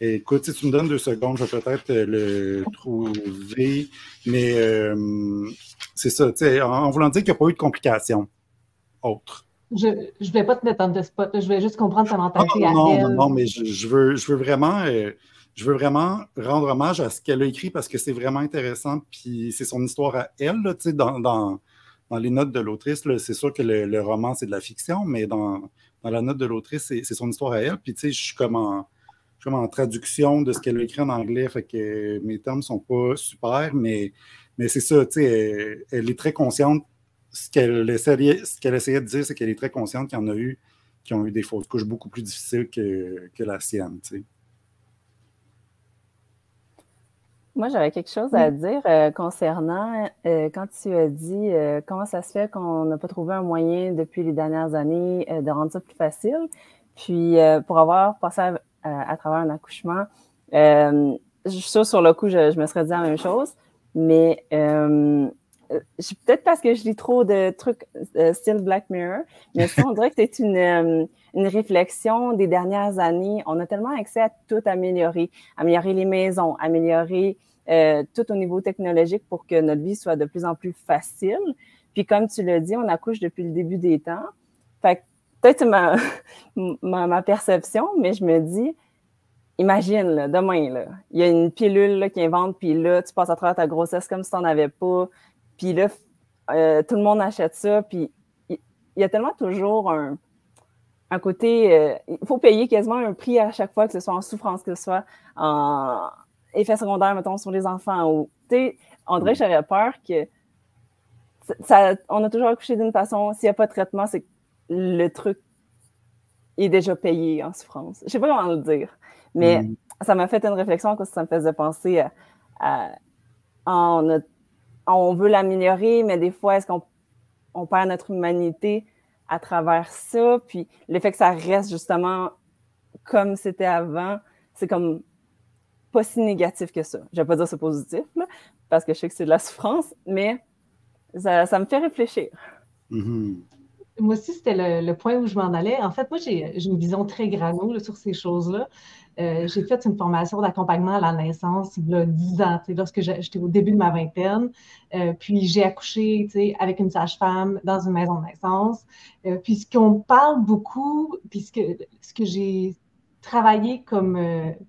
Speaker 4: écoute, si tu me donnes deux secondes, je vais peut-être le trouver, mais euh, c'est ça, en, en voulant dire qu'il n'y a pas eu de complications autres.
Speaker 1: Je ne vais pas te mettre en spot, je vais juste comprendre ta mentalité
Speaker 4: non, non, non, non, mais je, veux, je veux vraiment. Euh, je veux vraiment rendre hommage à ce qu'elle a écrit parce que c'est vraiment intéressant. Puis c'est son histoire à elle. Là, dans, dans, dans, les notes de l'autrice, c'est sûr que le, roman, c'est de la fiction, mais dans, dans la note de l'autrice, c'est son histoire à elle. Puis je suis comme en, comme en traduction de ce qu'elle a écrit en anglais. Fait que mes termes ne sont pas super, mais, mais c'est ça. Elle, elle est très consciente ce qu'elle essayait, essayait, de dire, c'est qu'elle est très consciente qu'il y en a eu qui ont eu des fausses couches beaucoup plus difficiles que, que la sienne.
Speaker 3: Moi, j'avais quelque chose à dire euh, concernant euh, quand tu as dit euh, comment ça se fait qu'on n'a pas trouvé un moyen depuis les dernières années de rendre ça plus facile. Puis, pour avoir passé à, travers un accouchement, je suis sûre sur le coup, je, je, me serais dit la même chose, mais peut-être parce que je lis trop de trucs euh, style Black Mirror, mais ça, on dirait que c'est une, euh, une réflexion des dernières années. On a tellement accès à tout améliorer, améliorer les maisons, améliorer tout au niveau technologique pour que notre vie soit de plus en plus facile. Puis comme tu l'as dit, on accouche depuis le début des temps. Fait peut-être (laughs) ma, ma, perception, mais je me dis, imagine, demain, là, il y a une pilule là, qui invente, puis là, tu passes à travers ta grossesse comme si tu n'en avais pas. Puis là, euh, tout le monde achète ça. Puis il y, a tellement toujours un, côté. Euh, il faut payer quasiment un prix à chaque fois, que ce soit en souffrance, que ce soit en effet secondaire, mettons, sur les enfants. Ou, on dirait que j'aurais peur que. Ça, on a toujours accouché d'une façon. S'il n'y a pas de traitement, c'est que le truc est déjà payé en souffrance. Je ne sais pas comment le dire. Mais mm. ça m'a fait une réflexion parce que ça me faisait penser à, à en notre on veut l'améliorer, mais des fois, est-ce qu'on perd notre humanité à travers ça? Puis le fait que ça reste justement comme c'était avant, c'est comme pas si négatif que ça. Je vais pas dire c'est positif, parce que je sais que c'est de la souffrance, mais ça, me fait réfléchir.
Speaker 4: Mm-hmm.
Speaker 1: Moi aussi, c'était le, point où je m'en allais. En fait, moi, j'ai une vision très grano sur ces choses-là. Euh, j'ai fait une formation d'accompagnement à la naissance il y a 10 ans, lorsque j'étais au début de ma vingtaine. Euh, puis j'ai accouché avec une sage-femme dans une maison de naissance. Euh, puis ce qu'on parle beaucoup, puis ce que, j'ai travaillé comme,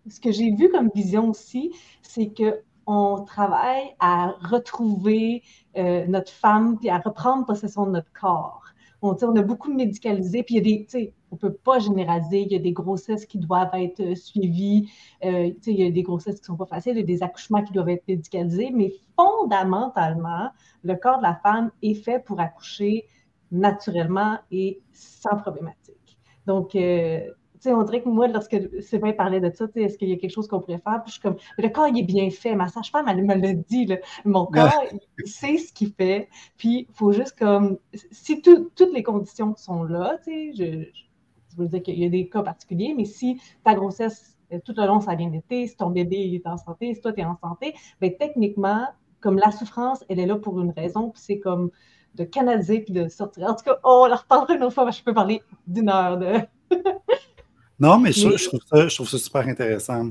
Speaker 1: ce que j'ai vu comme vision aussi, c'est que on travaille à retrouver notre femme puis à reprendre possession de notre corps. On, on a beaucoup médicalisé, puis il y a des, on ne peut pas généraliser. Il y a des grossesses qui doivent être euh, suivies. Euh, il y a des grossesses qui ne sont pas faciles, il y a des accouchements qui doivent être médicalisés. Mais fondamentalement, le corps de la femme est fait pour accoucher naturellement et sans problématique. Donc, euh, on dirait que moi, lorsque Sylvain parlait de ça, est-ce qu'il y a quelque chose qu'on pourrait faire? Puis je suis comme, le corps, il est bien fait. Ma sage-femme, elle me l'a dit. Là. Mon corps, il sait ce qu'il fait. Puis il faut juste comme, si toutes les conditions sont là, je, je veux dire qu'il y a des cas particuliers, mais si ta grossesse, euh, tout le long, ça a bien été, si ton bébé est en santé, si toi, tu es en santé, bien, techniquement, comme la souffrance, elle est là pour une raison, puis c'est comme de canaliser puis de sortir. En tout cas, oh, on la reparlera une autre fois, je peux parler d'une heure de. (laughs)
Speaker 4: non, mais je, trouve ça, je, trouve ça, super intéressant.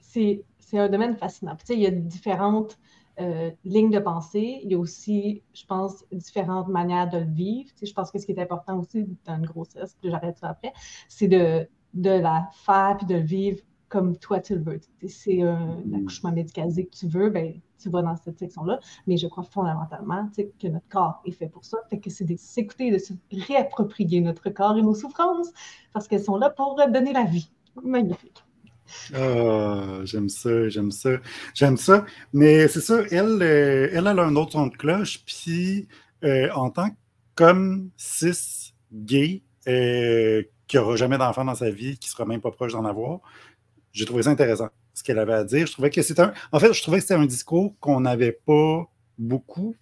Speaker 1: C'est un domaine fascinant. tu sais, il y a différentes euh, lignes de pensée. Il y a aussi, je pense, différentes manières de le vivre. Tu sais, je pense que ce qui est important aussi dans une grossesse, puis j'arrête ça après, c'est de, de la faire puis de le vivre comme toi tu le veux. C'est un mm. accouchement médicalisé que tu veux, ben, tu vas dans cette section-là. Mais je crois fondamentalement que notre corps est fait pour ça. Fait que c'est de s'écouter, de se réapproprier notre corps et nos souffrances parce qu'elles sont là pour donner la vie. Magnifique.
Speaker 4: Ah, j'aime ça, j'aime ça, j'aime ça. Mais c'est ça, elle, euh, elle, a un autre son de cloche, puis euh, en tant que comme cis gay, euh, qui n'aura jamais d'enfant dans sa vie, qui ne sera même pas proche d'en avoir, j'ai trouvé ça intéressant, ce qu'elle avait à dire. Je trouvais que c'était un. En fait, je trouvais que c'était un discours qu'on n'avait pas beaucoup.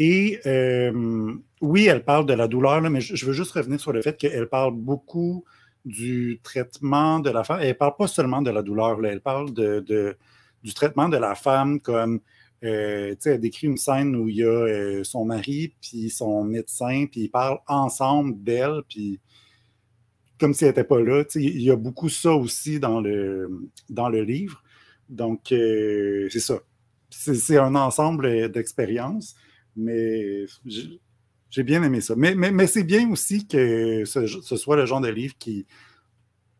Speaker 4: Et oui, elle parle de la douleur, mais je, veux juste revenir sur le fait qu'elle parle beaucoup du traitement de la femme. Elle ne parle pas seulement de la douleur, elle parle de, du traitement de la femme comme. Euh, elle décrit une scène où il y a euh, son mari, puis son médecin, puis ils parlent ensemble d'elle, puis comme si elle n'était pas là. Il y a beaucoup ça aussi dans le, dans le livre. Donc, euh, c'est ça. C'est un ensemble d'expériences, mais j'ai bien aimé ça. Mais, mais, c'est bien aussi que ce, soit le genre de livre qui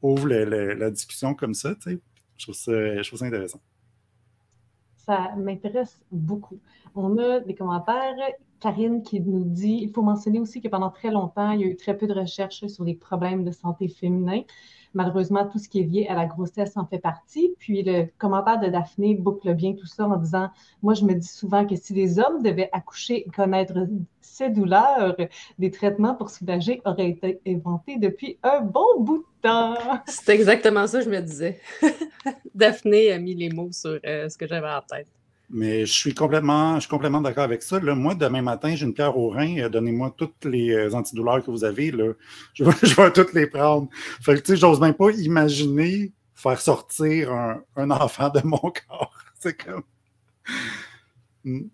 Speaker 4: ouvre la discussion comme ça, je trouve ça intéressant.
Speaker 1: Ça m'intéresse beaucoup. On a des commentaires Karine qui nous dit, il faut mentionner aussi que pendant très longtemps, il y a eu très peu de recherches sur les problèmes de santé féminin. Malheureusement, tout ce qui est lié à la grossesse en fait partie. Puis le commentaire de Daphné boucle bien tout ça en disant, moi je me dis souvent que si les hommes devaient accoucher et connaître ces douleurs, des traitements pour soulager auraient été inventés depuis un bon bout de temps.
Speaker 2: C'est exactement ça que je me disais. (laughs) Daphné a mis les mots sur euh, ce que j'avais en tête.
Speaker 4: Mais je suis complètement, je suis complètement d'accord avec ça. Là, moi, demain matin, j'ai une pierre au rein. Euh, donnez-moi toutes les euh, antidouleurs que vous avez. Là. (laughs) Je, vais, je vais toutes les prendre. Fait que, tu sais, j'ose même pas imaginer faire sortir un, un enfant de mon (laughs) corps. C'est comme.
Speaker 1: Hmm.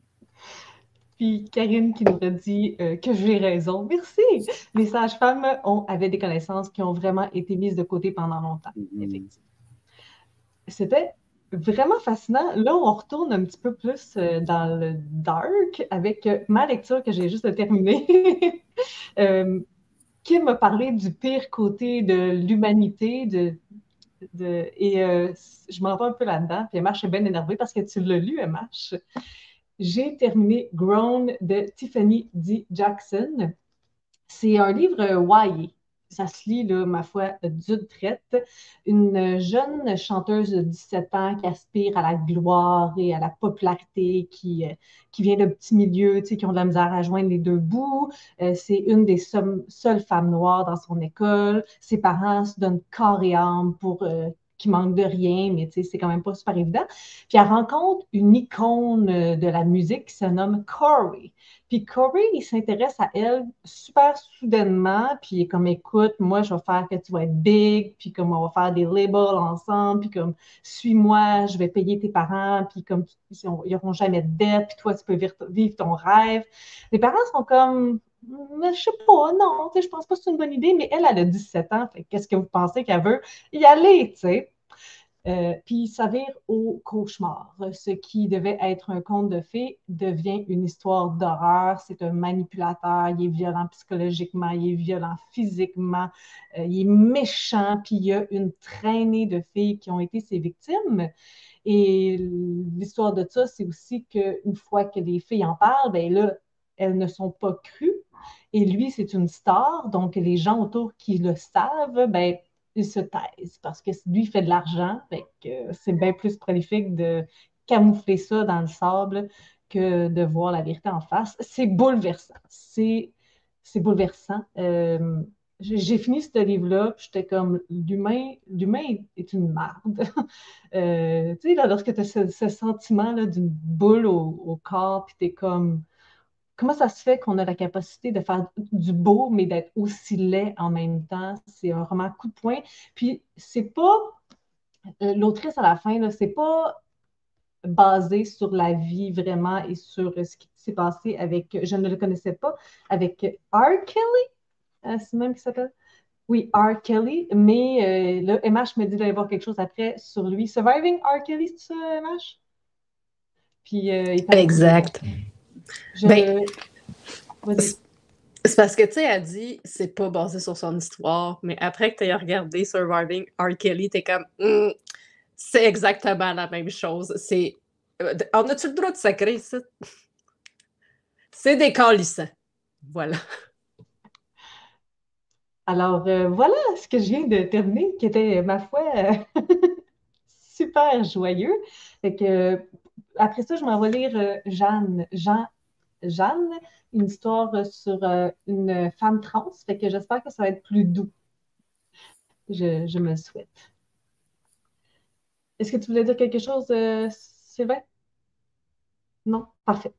Speaker 1: Puis Karine qui nous a dit euh, que j'ai raison. Merci. Les sages-femmes ont, avaient des connaissances qui ont vraiment été mises de côté pendant longtemps, hmm. effectivement. C'était vraiment fascinant. Là, on retourne un petit peu plus euh, dans le dark avec euh, ma lecture que j'ai juste terminée. (laughs) euh, qui m'a parlé du pire côté de l'humanité, et euh, je m'en vais un peu là-dedans. Puis MH est bien énervée parce que tu l'as lu, MH. J'ai terminé Grown de Tiffany D. Jackson. C'est un livre YA ça se lit, là, ma foi, d'une traite. Une jeune chanteuse de 17 ans qui aspire à la gloire et à la popularité, qui, euh, qui vient de petits milieux, tu sais, qui ont de la misère à joindre les deux bouts. Euh, c'est une des seules femmes noires dans son école. Ses parents se donnent corps et âme pour euh, qui manque de rien, mais c'est quand même pas super évident. Puis elle rencontre une icône de la musique qui se nomme Corey. Puis Corey, il s'intéresse à elle super soudainement, puis il est comme, écoute, moi, je vais faire que tu vas être big, puis comme on va faire des labels ensemble, puis comme, suis-moi, je vais payer tes parents, puis comme, ils n'auront jamais de dette, puis toi, tu peux vivre, ton rêve. Les parents sont comme, je sais pas, non, je pense pas que c'est une bonne idée, mais elle, elle a 17 ans, qu'est-ce que vous pensez qu'elle veut y aller, tu sais? Euh, puis il s'avère au cauchemar. Ce qui devait être un conte de fées devient une histoire d'horreur. C'est un manipulateur, il est violent psychologiquement, il est violent physiquement, euh, il est méchant, puis il y a une traînée de filles qui ont été ses victimes. Et l'histoire de ça, c'est aussi qu'une fois que les filles en parlent, ben là, elles ne sont pas crues. Et lui, c'est une star, donc les gens autour qui le savent, ben, il se taise parce que lui, il fait de l'argent. c'est bien plus prolifique de camoufler ça dans le sable que de voir la vérité en face. C'est bouleversant. C'est, bouleversant. Euh, j'ai fini ce livre-là, j'étais comme, l'humain, l'humain est une merde. (laughs) Euh, tu sais, lorsque tu as ce, sentiment-là d'une boule au, corps, puis tu es comme, comment ça se fait qu'on a la capacité de faire du beau, mais d'être aussi laid en même temps? C'est un roman coup de poing. Puis c'est pas, euh, l'autrice à la fin, c'est pas basé sur la vie vraiment et sur ce qui s'est passé avec, je ne le connaissais pas, avec R. Kelly. Euh, c'est même qui s'appelle? Oui, R. Kelly, mais euh, là, MH me dit d'aller voir quelque chose après sur lui. Surviving R. Kelly, c'est ça, MH?
Speaker 2: Puis, euh, exact. Ben, c'est parce que, tu sais, elle dit, c'est pas basé sur son histoire, mais après que tu aies regardé Surviving R. Kelly, t'es comme, hmm, c'est exactement la même chose. C'est. On a-tu le droit de sacrer ça? C'est des calissants. Voilà.
Speaker 1: Alors, euh, voilà ce que je viens de terminer, qui était, ma foi, (laughs) super joyeux. Fait que, après ça, je m'en vais lire euh, Jeanne, Jean, Jeanne, une histoire sur euh, une femme trans. Fait que j'espère que ça va être plus doux. Je, me souhaite. Est-ce que tu voulais dire quelque chose, Sylvain? Non? Parfait.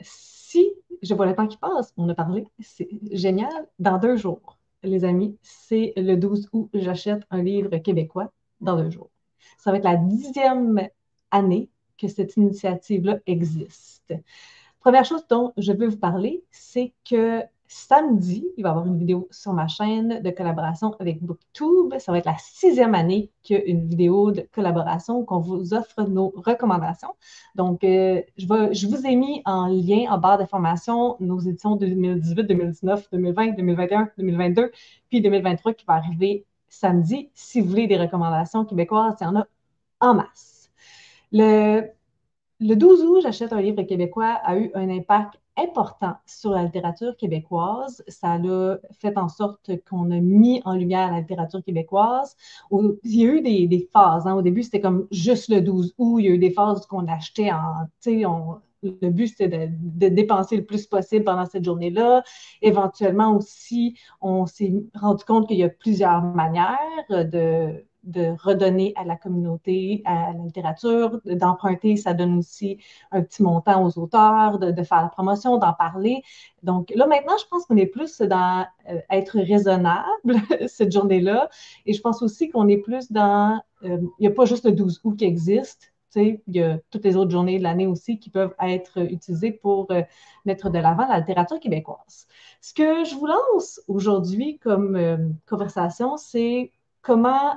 Speaker 1: si je vois le temps qui passe, on a parlé, c'est génial. Dans deux jours, les amis, c'est le 12 août, j'achète un livre québécois dans deux jours. Ça va être la dixième année que cette initiative-là existe. Première chose dont je veux vous parler, c'est que samedi, il va y avoir une vidéo sur ma chaîne de collaboration avec Booktube. Ça va être la sixième année qu'une vidéo de collaboration qu'on vous offre nos recommandations. Donc, euh, je, je, vous ai mis en lien en barre d'information nos éditions 2018, 2019, 2020, 2021, 2022, puis 2023 qui va arriver samedi. Si vous voulez des recommandations québécoises, il y en a en masse. Le, le 12 août, j'achète un livre québécois, a eu un impact important sur la littérature québécoise. Ça a fait en sorte qu'on a mis en lumière la littérature québécoise. il y a eu des, phases. Hein. Au début, c'était comme juste le 12 août. Il y a eu des phases qu'on achetait en. On, le but, c'était de, de, dépenser le plus possible pendant cette journée-là. Éventuellement aussi, on s'est rendu compte qu'il y a plusieurs manières de de redonner à la communauté, à la littérature, d'emprunter, ça donne aussi un petit montant aux auteurs, de, faire la promotion, d'en parler. Donc là, maintenant, je pense qu'on est plus dans euh, être raisonnable (laughs) cette journée-là. Et je pense aussi qu'on est plus dans, euh, il n'y a pas juste le 12 août qui existe. il y a toutes les autres journées de l'année aussi qui peuvent être utilisées pour euh, mettre de l'avant la littérature québécoise. Ce que je vous lance aujourd'hui comme conversation, c'est comment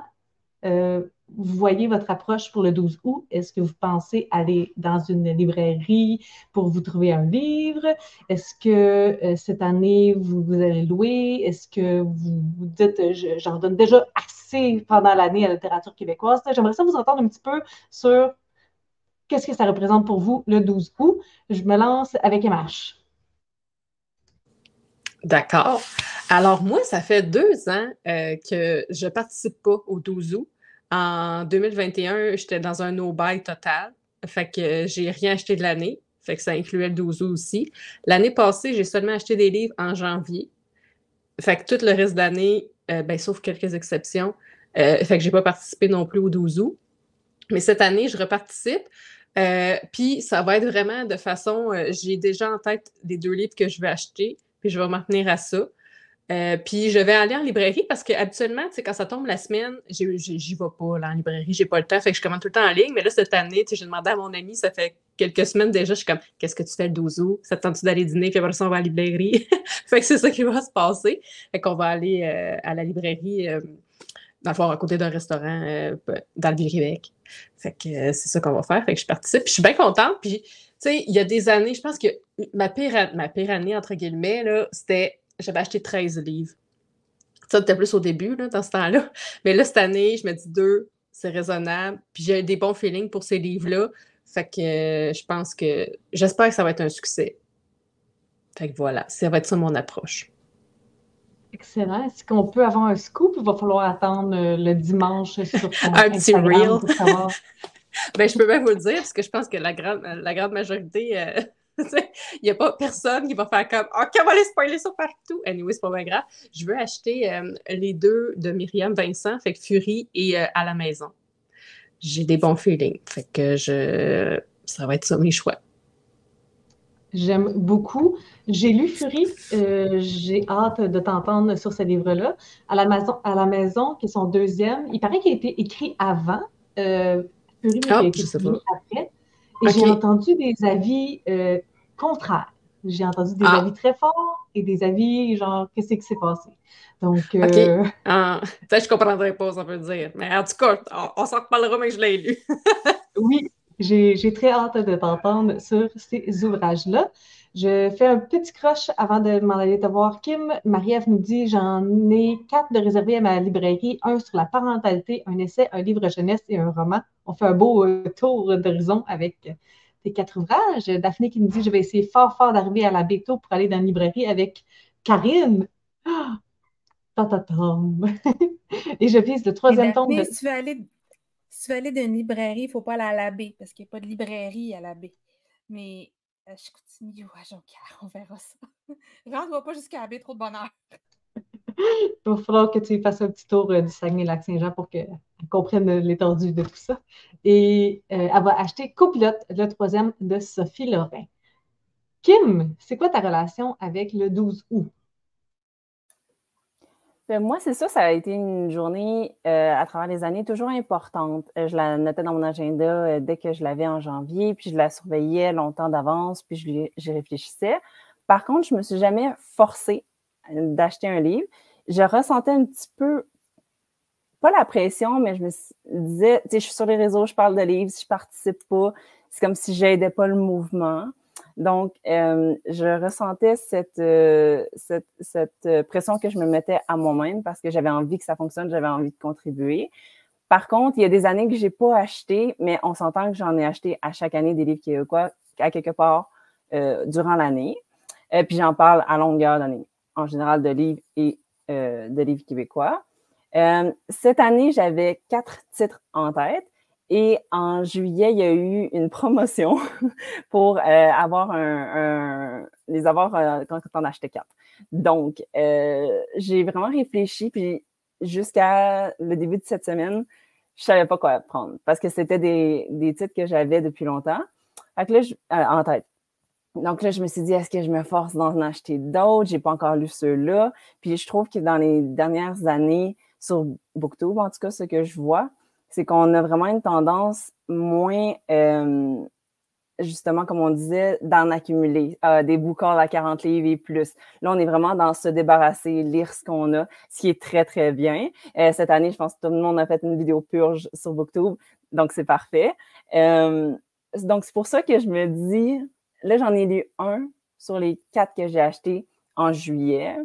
Speaker 1: euh, vous voyez votre approche pour le 12 août? Est-ce que vous pensez aller dans une librairie pour vous trouver un livre? Est-ce que euh, cette année, vous, vous allez louer? Est-ce que vous vous dites, j'en donne déjà assez pendant l'année à la littérature québécoise? J'aimerais ça vous entendre un petit peu sur qu'est-ce que ça représente pour vous le 12 août. Je me lance avec MH.
Speaker 2: D'accord. Alors, moi, ça fait deux ans euh, que je participe pas au 12 août. En 2021, j'étais dans un no-buy total. Fait que j'ai rien acheté de l'année. Fait que ça incluait le 12 août aussi. L'année passée, j'ai seulement acheté des livres en janvier. Fait que tout le reste d'année, euh, ben, sauf quelques exceptions, euh, fait que j'ai pas participé non plus au 12 août. Mais cette année, je reparticipe. Euh, puis ça va être vraiment de façon, j'ai déjà en tête les deux livres que je vais acheter, puis je vais m'en tenir à ça. Euh, puis je vais aller en librairie parce que habituellement, quand ça tombe la semaine, j'y vais pas là, en librairie, j'ai pas le temps, fait que je commande tout le temps en ligne. Mais là, cette année, j'ai demandé à mon ami, ça fait quelques semaines déjà, je suis comme Qu'est-ce que tu fais le 12 août? Ça te tente d'aller dîner, puis après ça, on va à la librairie. (laughs) fait que c'est ça qui va se passer. Fait qu'on va aller euh, à la librairie, euh, dans le fond, à côté d'un restaurant dans le Vieux-Québec. Fait que c'est ça qu'on va faire. Fait que je participe. Puis je suis bien contente. Puis, tu sais, il y a des années, je pense que ma pire, ma pire année, entre guillemets, c'était j'avais acheté 13 livres. Ça, c'était plus au début, là, dans ce temps-là. Mais là, cette année, je me dis deux, c'est raisonnable. Puis j'ai des bons feelings pour ces livres-là. Fait que euh, je pense que j'espère que ça va être un succès. Fait que voilà, ça va être ça mon approche.
Speaker 1: Excellent. Est-ce qu'on peut avoir un scoop ou il va falloir attendre euh, le dimanche sur ton (laughs)
Speaker 2: Un petit reel. (laughs) ben, je peux même vous le dire, parce que je pense que la grande, la grande majorité euh, (laughs) Il n'y a pas personne qui va faire comme OK, on va aller spoiler ça partout. Anyway, c'est pas bien grave. Je veux acheter euh, les deux de Myriam Vincent, fait que Fury et euh, À la maison. J'ai des bons feelings. Fait que je. Ça va être ça mes choix.
Speaker 1: J'aime beaucoup. J'ai lu Fury. Euh, j'ai hâte de t'entendre sur ce livre-là. À la maison, à la maison, qui est son deuxième. Il paraît qu'il a été écrit avant. Fury, mais
Speaker 2: Ah,
Speaker 1: qui a été
Speaker 2: pas.
Speaker 1: après. Et j'ai entendu des avis euh, contraires. J'ai entendu des
Speaker 2: Ah.
Speaker 1: avis très forts et des avis genre, qu'est-ce qui s'est passé? Donc, euh, (laughs)
Speaker 2: Ah, ça, je comprendrais pas, ça veut dire. Mais en tout cas, on, on s'en reparlera, mais je l'ai lu. (laughs)
Speaker 1: oui, j'ai très hâte de t'entendre sur ces ouvrages-là. Je fais un petit croche avant de m'en aller te voir. Kim, Marie-Ève nous dit j'en ai quatre de réservés à ma librairie, un sur la parentalité, un essai, un livre jeunesse et un roman. On fait un beau euh, tour d'horizon avec tes quatre ouvrages. Daphné qui nous dit je vais essayer fort, fort d'arriver à la Béto pour aller dans la librairie avec Karine. Ah! Ta-ta-tam. (laughs) Et je vise le troisième tome de.
Speaker 5: Si tu veux aller, si tu veux aller d'une librairie, il ne faut pas aller à la baie parce qu'il n'y a pas de librairie à la baie. Mais euh, je continue à Jonquière, on verra ça. (laughs) Rentre-moi pas jusqu'à la baie, trop de bonheur. (laughs)
Speaker 1: Il va falloir que tu fasses un petit tour euh, du Saguenay-Lac-Saint-Jean pour qu'elle comprenne l'étendue de tout ça. Et euh, elle va acheter Copilote, le troisième de Sophie Lorrain. Kim, c'est quoi ta relation avec le 12 août?
Speaker 3: Ben, moi, c'est ça, ça a été une journée euh, à travers les années toujours importante. Euh, je la notais dans mon agenda euh, dès que je l'avais en janvier, puis je la surveillais longtemps d'avance, puis j'y réfléchissais. Par contre, je me suis jamais forcée euh, d'acheter un livre. Je ressentais un petit peu, pas la pression, mais je me disais, tu sais, je suis sur les réseaux, je parle de livres, si je participe pas, c'est comme si j'aidais pas le mouvement. Donc, euh, je ressentais cette, euh, cette, cette, euh, pression que je me mettais à moi-même parce que j'avais envie que ça fonctionne, j'avais envie de contribuer. Par contre, il y a des années que j'ai pas acheté, mais on s'entend que j'en ai acheté à chaque année des livres québécois, à quelque part durant l'année. Puis j'en parle à longueur d'année, en général de livres et euh, de livres québécois. Euh, cette année, j'avais quatre titres en tête. Et en juillet, il y a eu une promotion (laughs) pour euh, avoir un, les avoir quand on achetait quatre. Donc, j'ai vraiment réfléchi, puis jusqu'à le début de cette semaine, je savais pas quoi prendre parce que c'était des, des titres que j'avais depuis longtemps. Fait que là, je- en tête. Donc là, je me suis dit, est-ce que je me force d'en acheter d'autres? J'ai pas encore lu ceux-là. Puis je trouve que dans les dernières années, sur Booktube, en tout cas, ce que je vois, c'est qu'on a vraiment une tendance moins, euh, justement, comme on disait, d'en accumuler euh, des bouquins à 40 livres et plus. Là, on est vraiment dans se débarrasser, lire ce qu'on a, ce qui est très, très bien. Euh, cette année, je pense que tout le monde a fait une vidéo purge sur Booktube, donc c'est parfait. Euh, donc, c'est pour ça que je me dis, là, j'en ai lu un sur les quatre que j'ai achetés en juillet.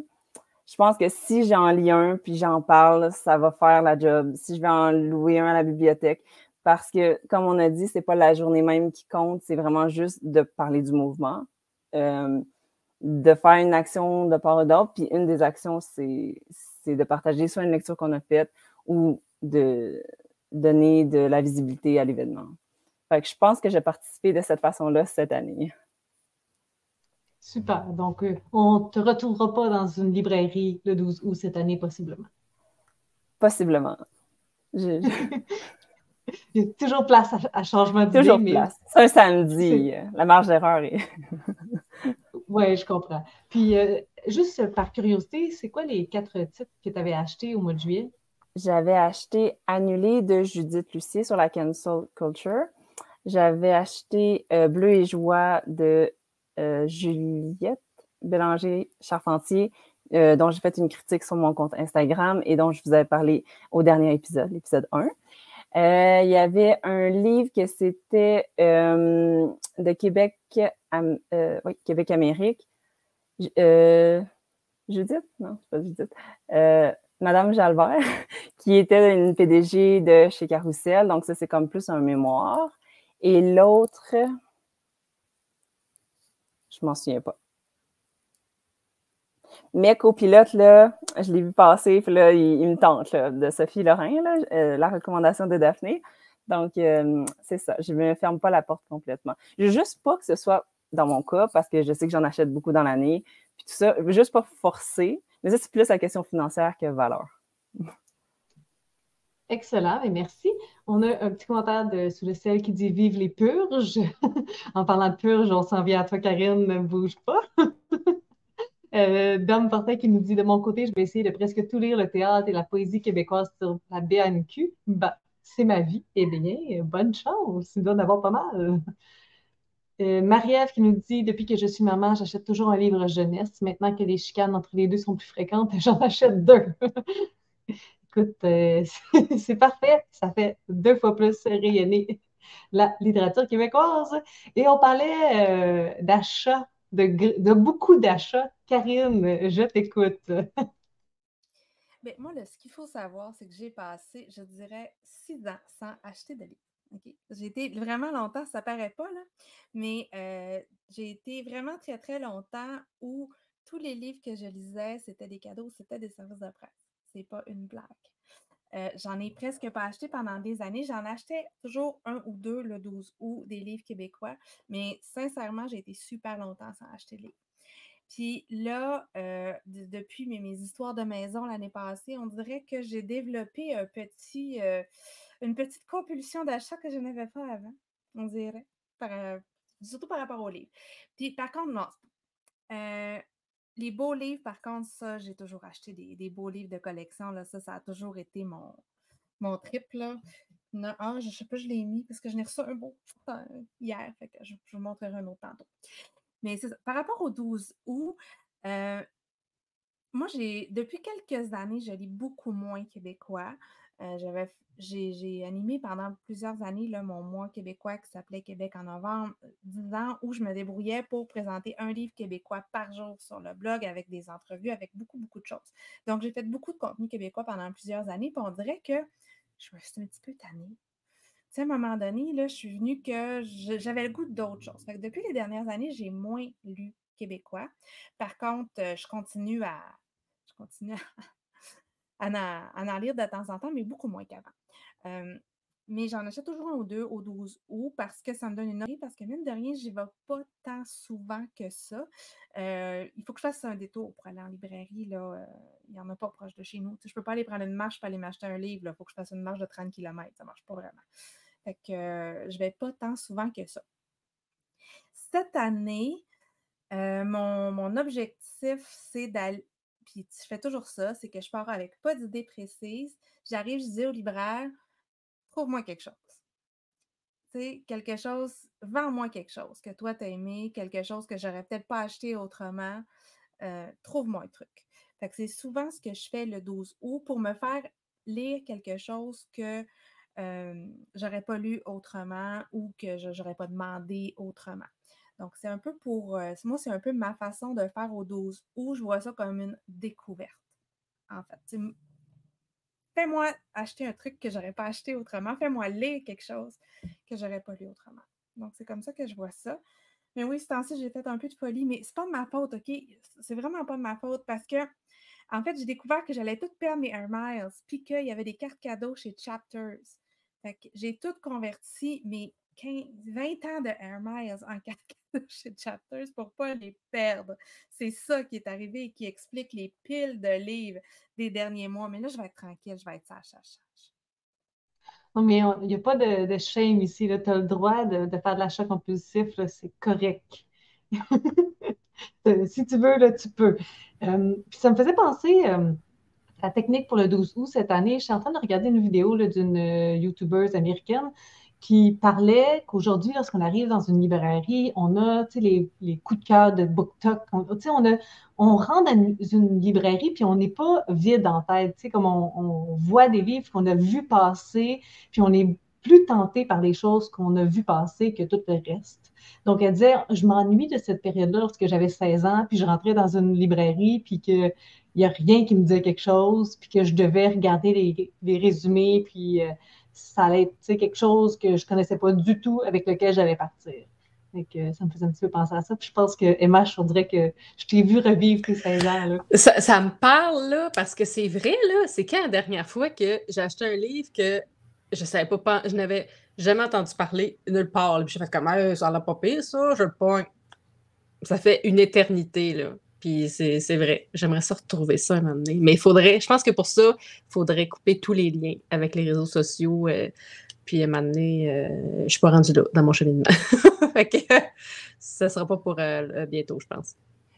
Speaker 3: Je pense que si j'en lis un puis j'en parle, ça va faire la job. Si je vais en louer un à la bibliothèque, parce que, comme on a dit, c'est pas la journée même qui compte, c'est vraiment juste de parler du mouvement, euh, de faire une action de part et d'autre. Puis une des actions, c'est de partager soit une lecture qu'on a faite ou de donner de la visibilité à l'événement. Fait que je pense que j'ai participé de cette façon-là cette année.
Speaker 1: Super. Donc, euh, on ne te retrouvera pas dans une librairie le 12 août cette année, possiblement.
Speaker 3: Possiblement. Je- je- (laughs)
Speaker 1: Il y a toujours place à, à changement d'idée,
Speaker 3: toujours
Speaker 1: mais
Speaker 3: place. C'est un samedi. euh, La marge d'erreur est. (laughs)
Speaker 1: oui, je comprends. Puis, euh, juste par curiosité, c'est quoi les quatre titres que tu avais achetés au mois de juillet?
Speaker 3: J'avais acheté Annulé de Judith Lucier sur la cancel culture. J'avais acheté euh, Bleu et joie de Juliette Bélanger-Charpentier, euh, dont j'ai fait une critique sur mon compte Instagram et dont je vous avais parlé au dernier épisode, l'épisode 1. Euh, il y avait un livre que c'était euh, de Québec, Am- euh, oui, Québec-Amérique. J- euh, Judith? Non, c'est pas Judith. Euh, Madame Jalbert, (laughs) qui était une PDG de chez Carousel. Donc, ça, c'est comme plus un mémoire. Et l'autre, je m'en souviens pas. Mais copilote, là, je l'ai vu passer, puis là, il, me tente, de Sophie Lorrain, euh, la recommandation de Daphné. Donc, euh, c'est ça. Je ne me ferme pas la porte complètement. Je veux juste pas que ce soit dans mon cas, parce que je sais que j'en achète beaucoup dans l'année. Puis tout ça, juste pas forcer. Mais ça, c'est plus la question financière que valeur.
Speaker 1: Excellent, et merci. On a un petit commentaire sous le ciel qui dit Vive les purges. (laughs) en parlant de purges, on s'en vient à toi, Karine, ne bouge pas. (laughs) euh, Dom qui nous dit De mon côté, je vais essayer de presque tout lire le théâtre et la poésie québécoise sur la BNQ. Bah, c'est ma vie. Eh bien, bonne chance. Il doit en avoir pas mal. Euh, Marie-Ève qui nous dit Depuis que je suis maman, j'achète toujours un livre jeunesse. Maintenant que les chicanes entre les deux sont plus fréquentes, (laughs) j'en achète deux. Écoute, euh, (laughs) c'est parfait. Ça fait deux fois plus rayonner la littérature québécoise. Et on parlait euh, d'achats, de, beaucoup d'achats. Karine, je t'écoute. (laughs)
Speaker 5: Moi, ce qu'il faut savoir, c'est que j'ai passé, je dirais, six ans sans acheter de livres. J'ai été vraiment longtemps, ça paraît pas, là, mais euh, j'ai été vraiment très, très longtemps où tous les livres que je lisais, c'était des cadeaux, c'était des services de presse pas une blague. Euh, j'en ai presque pas acheté pendant des années. J'en achetais toujours un ou deux le 12 août des livres québécois, mais sincèrement, j'ai été super longtemps sans acheter de livres. Puis là, euh, depuis mes, histoires de maison l'année passée, on dirait que j'ai développé un petit, euh, une petite compulsion d'achat que je n'avais pas avant, on dirait, surtout par rapport aux livres. Puis par contre, non, les beaux livres, par contre, ça, j'ai toujours acheté des, beaux livres de collection. Là. Ça, ça a toujours été mon, mon trip. Là. Non, je ne sais pas, je l'ai mis parce que je n'ai reçu un beau hier. Fait que je, vous montrerai un autre tantôt. Mais c'est Par rapport au 12 août, euh, moi, j'ai depuis quelques années, je lis beaucoup moins québécois. Euh, j'ai animé pendant plusieurs années mon mois québécois qui s'appelait Québec en novembre, 10 ans, où je me débrouillais pour présenter un livre québécois par jour sur le blog avec des entrevues, avec beaucoup, beaucoup de choses. Donc, j'ai fait beaucoup de contenu québécois pendant plusieurs années, puis on dirait que je me suis un petit peu tannée. À un moment donné, là, je suis venue que j'avais le goût d'autres choses. depuis les dernières années, j'ai moins lu québécois. Par contre, euh, je continue à, je continue à, en, lire de temps en temps, mais beaucoup moins qu'avant mais j'en achète toujours un ou deux au 12 août parce que ça me donne une envie, parce que même de rien, j'y vais pas tant souvent que ça. il faut que je fasse un détour pour aller en librairie. Là, il n'y en a pas proche de chez nous. je ne peux pas aller prendre une marche pour aller m'acheter un livre. Il faut que je fasse une marche de 30 km. Ça ne marche pas vraiment. Fait que je vais pas tant souvent que ça. Cette année, mon, mon objectif, c'est d'aller. Puis je fais toujours ça, c'est que je pars avec pas d'idée précise. J'arrive, je dis au libraire, trouve-moi quelque chose. Tu sais, quelque chose, vends-moi quelque chose que toi, tu as aimé, quelque chose que j'aurais peut-être pas acheté autrement. Euh, trouve-moi un truc. Fait que c'est souvent ce que je fais le 12 août pour me faire lire quelque chose que euh, j'aurais pas lu autrement ou que je n'aurais pas demandé autrement. Donc, c'est un peu pour. Euh, moi, c'est un peu ma façon de faire au 12 août. Je vois ça comme une découverte, en fait fais-moi acheter un truc que j'aurais pas acheté autrement, fais-moi lire quelque chose que j'aurais pas lu autrement. Donc, c'est comme ça que je vois ça. Mais oui, ce temps-ci, j'ai fait un peu de folie, mais c'est pas de ma faute, OK? C'est vraiment pas de ma faute parce que, en fait, j'ai découvert que j'allais tout perdre mes Air Miles, puis qu'il y avait des cartes cadeaux chez Chapters. Fait que j'ai tout converti mes 15, 20 ans de Air Miles en (laughs) cartes cadeaux chez Chapters pour pas les perdre. C'est ça qui est arrivé et qui explique les piles de livres des derniers mois. Mais là, je vais être tranquille, je vais être sage, sage, sage.
Speaker 1: Non, mais il n'y a pas de, shame ici. Tu as le droit de, faire de l'achat compulsif, c'est correct. (laughs) si tu veux, là, tu peux. Euh, puis ça me faisait penser euh, à la technique pour le 12 août cette année. Je suis en train de regarder une vidéo d'une euh, YouTuber américaine qui parlait qu'aujourd'hui, lorsqu'on arrive dans une librairie, on a les, les coups de cœur de BookTok. On, on, a, on rentre dans une, librairie puis on n'est pas vide en tête. Comme on, on, voit des livres qu'on a vus passer, puis on est plus tenté par les choses qu'on a vues passer que tout le reste. Donc, elle disait, je m'ennuie de cette période-là lorsque j'avais 16 ans, puis je rentrais dans une librairie, puis qu'il n'y a rien qui me disait quelque chose, puis que je devais regarder les, les résumés, puis euh, ça allait être quelque chose que je ne connaissais pas du tout avec lequel j'allais partir. que ça me faisait un petit peu penser à ça. Puis je pense que Emma, je dirais que je t'ai vu revivre tes 16 ans. Là.
Speaker 2: Ça, me parle, là, parce que c'est vrai, là. C'est quand la dernière fois que j'ai acheté un livre que je savais pas, je n'avais jamais entendu parler nulle part. Puis j'ai fait comme, ça n'a pas pire, ça, je le point. ça fait une éternité, là. Puis c'est vrai, j'aimerais ça retrouver ça un moment donné. Mais il faudrait, je pense que pour ça, il faudrait couper tous les liens avec les réseaux sociaux. Euh, puis à un moment donné, euh, je suis pas rendue là dans mon cheminement. (laughs) fait que ça sera pas pour euh, bientôt, je pense.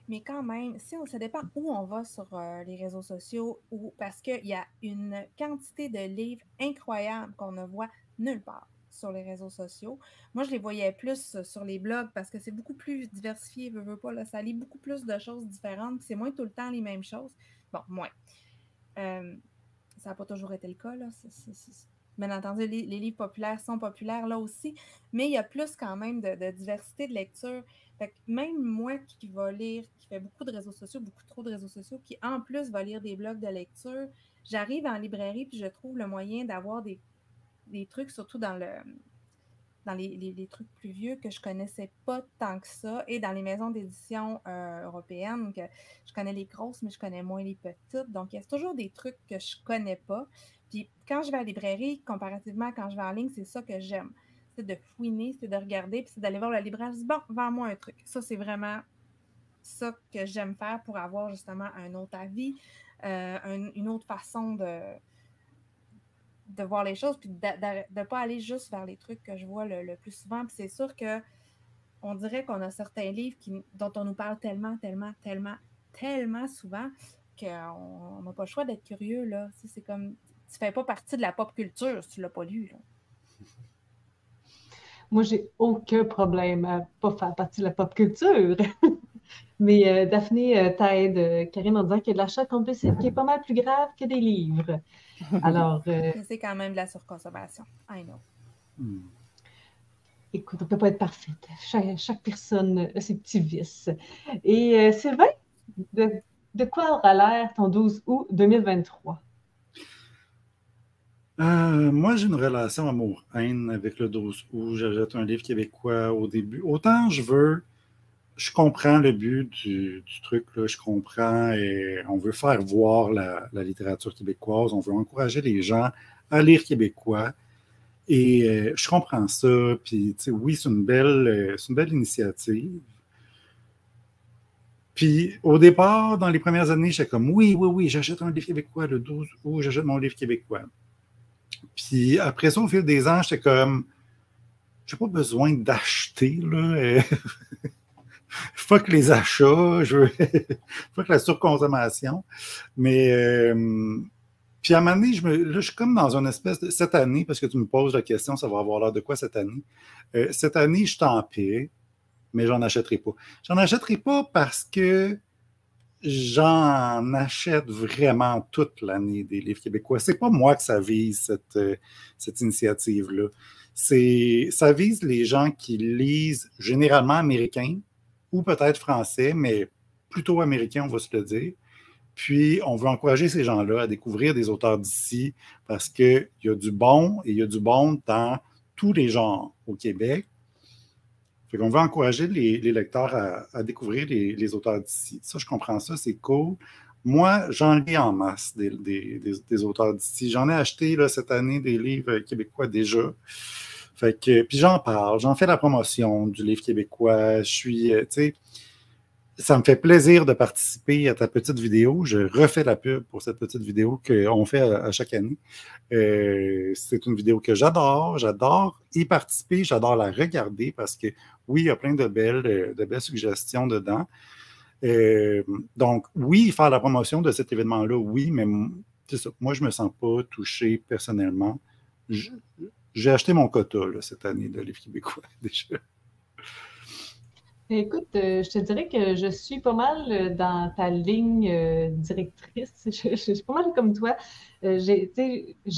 Speaker 5: Mais quand même, si on, ça dépend où on va sur les réseaux sociaux, ou parce qu'il y a une quantité de livres incroyables qu'on ne voit nulle part sur les réseaux sociaux. Moi, je les voyais plus euh, sur les blogs parce que c'est beaucoup plus diversifié, veux, pas, là, ça lit beaucoup plus de choses différentes, c'est moins tout le temps les mêmes choses. Bon, moins. Euh, ça n'a pas toujours été le cas, là. Bien entendu, les, livres populaires sont populaires là aussi, mais il y a plus quand même de, diversité de lecture. Fait même moi qui va lire, qui fait beaucoup de réseaux sociaux, beaucoup trop de réseaux sociaux, qui en plus va lire des blogs de lecture, j'arrive en librairie puis je trouve le moyen d'avoir des des trucs, surtout dans le dans les, trucs plus vieux que je connaissais pas tant que ça, et dans les maisons d'édition euh, européennes, que je connais les grosses, mais je connais moins les petites. Donc, il y a toujours des trucs que je connais pas. Puis quand je vais à la librairie, comparativement quand je vais en ligne, c'est ça que j'aime. C'est de fouiner, c'est de regarder, puis c'est d'aller voir le libraire, je dis, bon, vends-moi un truc. Ça, c'est vraiment ça que j'aime faire pour avoir justement un autre avis, euh, une autre façon de, de voir les choses, puis de ne pas aller juste vers les trucs que je vois le, plus souvent. Puis c'est sûr que on dirait qu'on a certains livres qui, dont on nous parle tellement, tellement, tellement, tellement souvent qu'on n'a pas le choix d'être curieux. Là. C'est comme, tu fais pas partie de la pop culture si tu l'as pas lu. Là. (laughs)
Speaker 1: Moi, j'ai aucun problème à pas faire partie de la pop culture. (laughs) Mais euh, Daphné euh, t'aide, euh, Karine, en disant qu'il y a de l'achat compulsif qui est pas mal plus grave que des livres. (laughs) Alors.
Speaker 5: C'est quand même de la surconsommation. I know. Hmm.
Speaker 1: Écoute, on ne peut pas être parfaite. Chaque, personne a ses petits vices. Et Sylvain, de, de, quoi aura l'air ton 12 août 2023?
Speaker 4: moi, j'ai une relation amour-haine avec le 12 août. J'achète un livre québécois au début. Autant je veux je comprends le but du, truc, là, je comprends on veut faire voir la, littérature québécoise, on veut encourager les gens à lire québécois. Et euh, je comprends ça. Puis, oui, c'est une, belle, euh, une belle initiative. Puis, au départ, dans les premières années, j'étais comme oui, oui, oui, j'achète un livre québécois le 12 août, j'achète mon livre québécois. Puis, après ça, au fil des ans, j'étais comme j'ai pas besoin d'acheter. (laughs) (laughs) Fuck les achats, je veux (laughs) fuck la surconsommation. Mais euh, puis à un moment donné, je, me, là, je suis comme dans une espèce de. Cette année, parce que tu me poses la question, ça va avoir l'air de quoi cette année? Euh, cette année, je t'en paie, mais j'en achèterai pas. J'en achèterai pas parce que j'en achète vraiment toute l'année des livres québécois. C'est pas moi que ça vise, cette, euh, cette initiative-là. Ça vise les gens qui lisent généralement américains, ou peut-être français, mais plutôt américain, on va se le dire. Puis, on veut encourager ces gens-là à découvrir des auteurs d'ici parce qu'il y a du bon et il y a du bon dans tous les genres au Québec. Fait qu'on veut encourager les, lecteurs à, découvrir les, auteurs d'ici. Ça, je comprends ça, c'est cool. Moi, j'en lis en masse des, auteurs d'ici. J'en ai acheté cette année des livres québécois déjà. Fait que, puis j'en parle, j'en fais la promotion du livre québécois. Je suis, euh, tu sais, ça me fait plaisir de participer à ta petite vidéo. Je refais la pub pour cette petite vidéo qu'on fait à, chaque année. Euh, c'est une vidéo que j'adore. J'adore y participer. J'adore la regarder parce que, oui, il y a plein de belles, euh, de belles suggestions dedans. donc, oui, faire la promotion de cet événement-là, oui, mais. Moi, je ne me sens pas touché personnellement. J'ai acheté mon quota cette année de livres québécois (laughs) déjà.
Speaker 1: Écoute, euh, je te dirais que je suis pas mal euh, dans ta ligne euh, directrice. (laughs) Je, suis pas mal comme toi. j'ai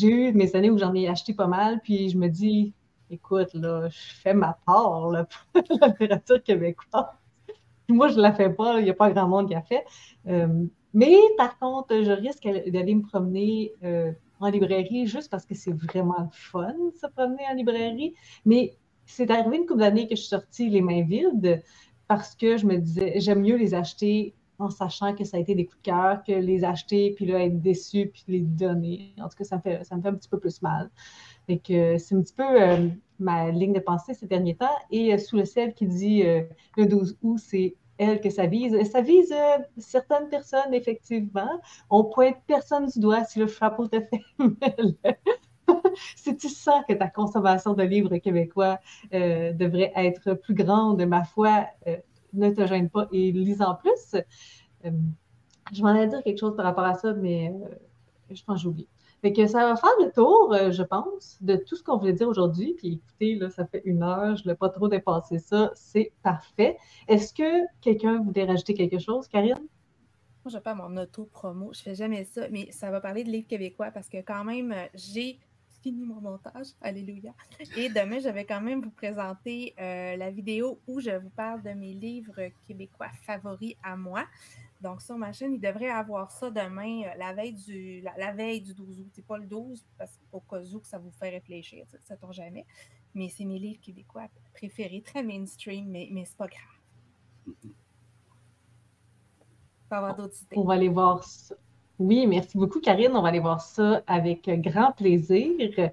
Speaker 1: eu mes années où j'en ai acheté pas mal, puis je me dis, écoute, là, je fais ma part (laughs) pour la littérature québécoise. Moi, je ne la fais pas, il n'y a pas grand monde qui a fait. mais par contre, je risque d'aller me promener en librairie juste parce que c'est vraiment fun de se promener en librairie. Mais c'est arrivé une couple d'années que je suis sortie les mains vides parce que je me disais, j'aime mieux les acheter en sachant que ça a été des coups de cœur que les acheter, puis là, être déçu, puis les donner. En tout cas, ça me fait, ça me fait un petit peu plus mal. Et que c'est un petit peu euh, ma ligne de pensée ces derniers temps. Et euh, sous le ciel qui dit euh, le 12 août, c'est elle, que ça vise. Ça vise euh, certaines personnes, effectivement. On pointe personne du doigt si le chapeau te fait (laughs) si tu sens que ta consommation de livres québécois euh, devrait être plus grande, ma foi, euh, ne te gêne pas et lis en plus. je m'en allais dire quelque chose par rapport à ça, mais je pense que j'ai oublié. Fait que ça va faire le tour, euh, je pense, de tout ce qu'on voulait dire aujourd'hui. Puis écoutez, là, ça fait une heure, je ne l'ai pas trop dépassé ça, c'est parfait. Est-ce que quelqu'un voulait rajouter quelque chose, Karine?
Speaker 5: Moi, je pas mon auto-promo, je fais jamais ça, mais ça va parler de livres québécois parce que quand même, euh, j'ai (laughs) fini mon montage. Alléluia. Et demain, je vais quand même vous présenter euh, la vidéo où je vous parle de mes livres québécois favoris à moi. Donc, sur ma chaîne, il devrait avoir ça demain, euh, la, veille du, la, veille du 12 août. C'est pas le 12, parce qu'au cas où que ça vous fait réfléchir, ça ne tombe jamais. Mais c'est mes livres québécois préférés, très mainstream, mais, mais c'est pas grave.
Speaker 1: avoir. On va aller voir ça. Oui, merci beaucoup, Karine. On va aller voir ça avec grand plaisir.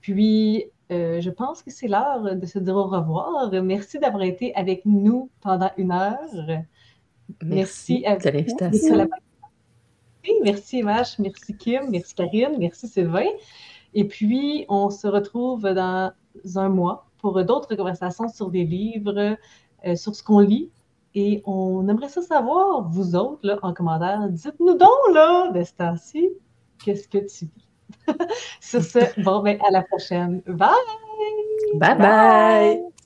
Speaker 1: Puis, euh, je pense que c'est l'heure de se dire au revoir. Merci d'avoir été avec nous pendant une heure.
Speaker 2: Merci, à de l'invitation.
Speaker 1: Merci Mash, merci Kim, merci Karine, merci Sylvain. Et puis, on se retrouve dans un mois pour d'autres conversations sur des livres, euh, sur ce qu'on lit. Et on aimerait ça savoir, vous autres, là, en commentaire, dites-nous donc, là, de ce temps-ci, qu'est-ce que tu lis? (laughs) sur ce, (laughs) bon, ben, à la prochaine. Bye!
Speaker 2: Bye bye!